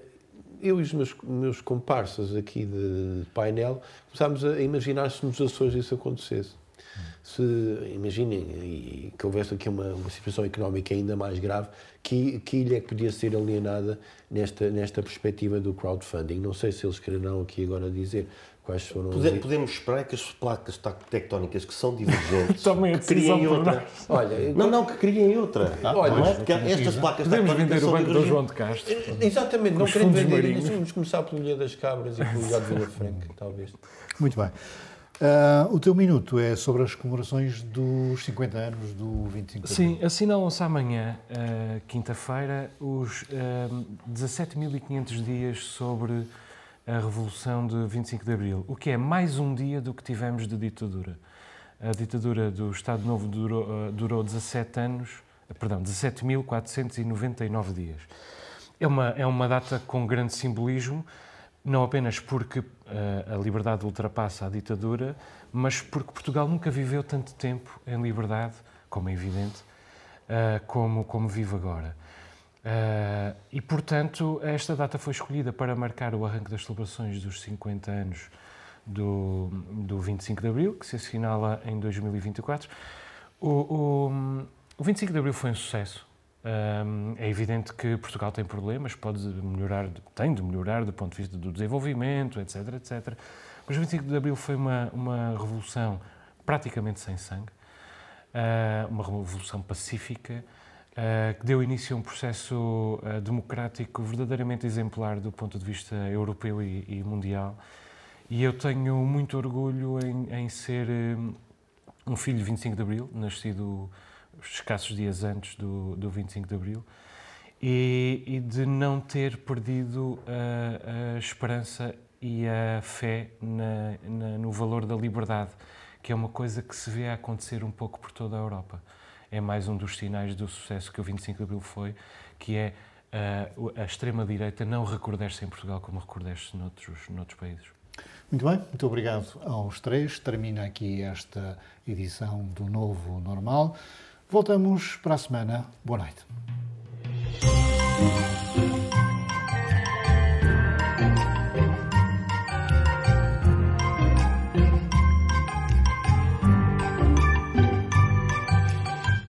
eu e os meus, meus comparsas aqui de, painel começámos a imaginar se nos Açores isso acontecesse. Se, imaginem que houvesse aqui uma, uma situação económica ainda mais grave, que, que ilha é podia ser alienada nesta, nesta perspectiva do crowdfunding? Não sei se eles quererão aqui agora dizer, Quais foram Pode, Podemos esperar que as placas tectónicas que são divergentes que criem outra. Olha, não, não, que criem outra. Ah, Olha, não é? Porque estas placas Podemos vender o banco do João de Castro. Exatamente, não queremos vender isso. Vamos começar pelo Ilha das Cabras e pelo Ilha de Vila Franca, talvez. Muito bem. Uh, o teu minuto é sobre as comemorações dos 50 anos do 25 de Sim, assinalam-se amanhã, uh, quinta-feira, os uh, ah, 17.500 dias sobre a Revolução de 25 de Abril, o que é mais um dia do que tivemos de ditadura. A ditadura do Estado Novo durou, eh, durou 17 anos, eh, perdão, 17.499 dias. É uma, é uma data com grande simbolismo, não apenas porque uh, a liberdade ultrapassa a ditadura, mas porque Portugal nunca viveu tanto tempo em liberdade, como é evidente, uh, como, como vive agora. Uh, e, portanto, esta data foi escolhida para marcar o arranque das celebrações dos 50 anos do, do 25 de Abril, que se assinala em 2024. O, o, o 25 de Abril foi um sucesso. Um, é evidente que Portugal tem problemas, pode melhorar, tem de melhorar do ponto de vista do desenvolvimento, etc, etc. Mas o 25 de Abril foi uma, uma revolução praticamente sem sangue, uh, uma revolução pacífica, uh, que deu início a um processo uh, democrático verdadeiramente exemplar do ponto de vista europeu e, e mundial. E eu tenho muito orgulho em, em ser um, um, filho de 25 de Abril, nascido escassos dias antes do, do 25 de Abril, e, e de não ter perdido a, a esperança e a fé na, na, no valor da liberdade, que é uma coisa que se vê a acontecer um pouco por toda a Europa é mais um dos sinais do sucesso que o 25 de Abril foi, que é uh, a extrema-direita não recordar-se em Portugal como recordar-se noutros, noutros países. Muito bem, muito obrigado aos três. Termina aqui esta edição do Novo Normal. Voltamos para a semana. Boa noite.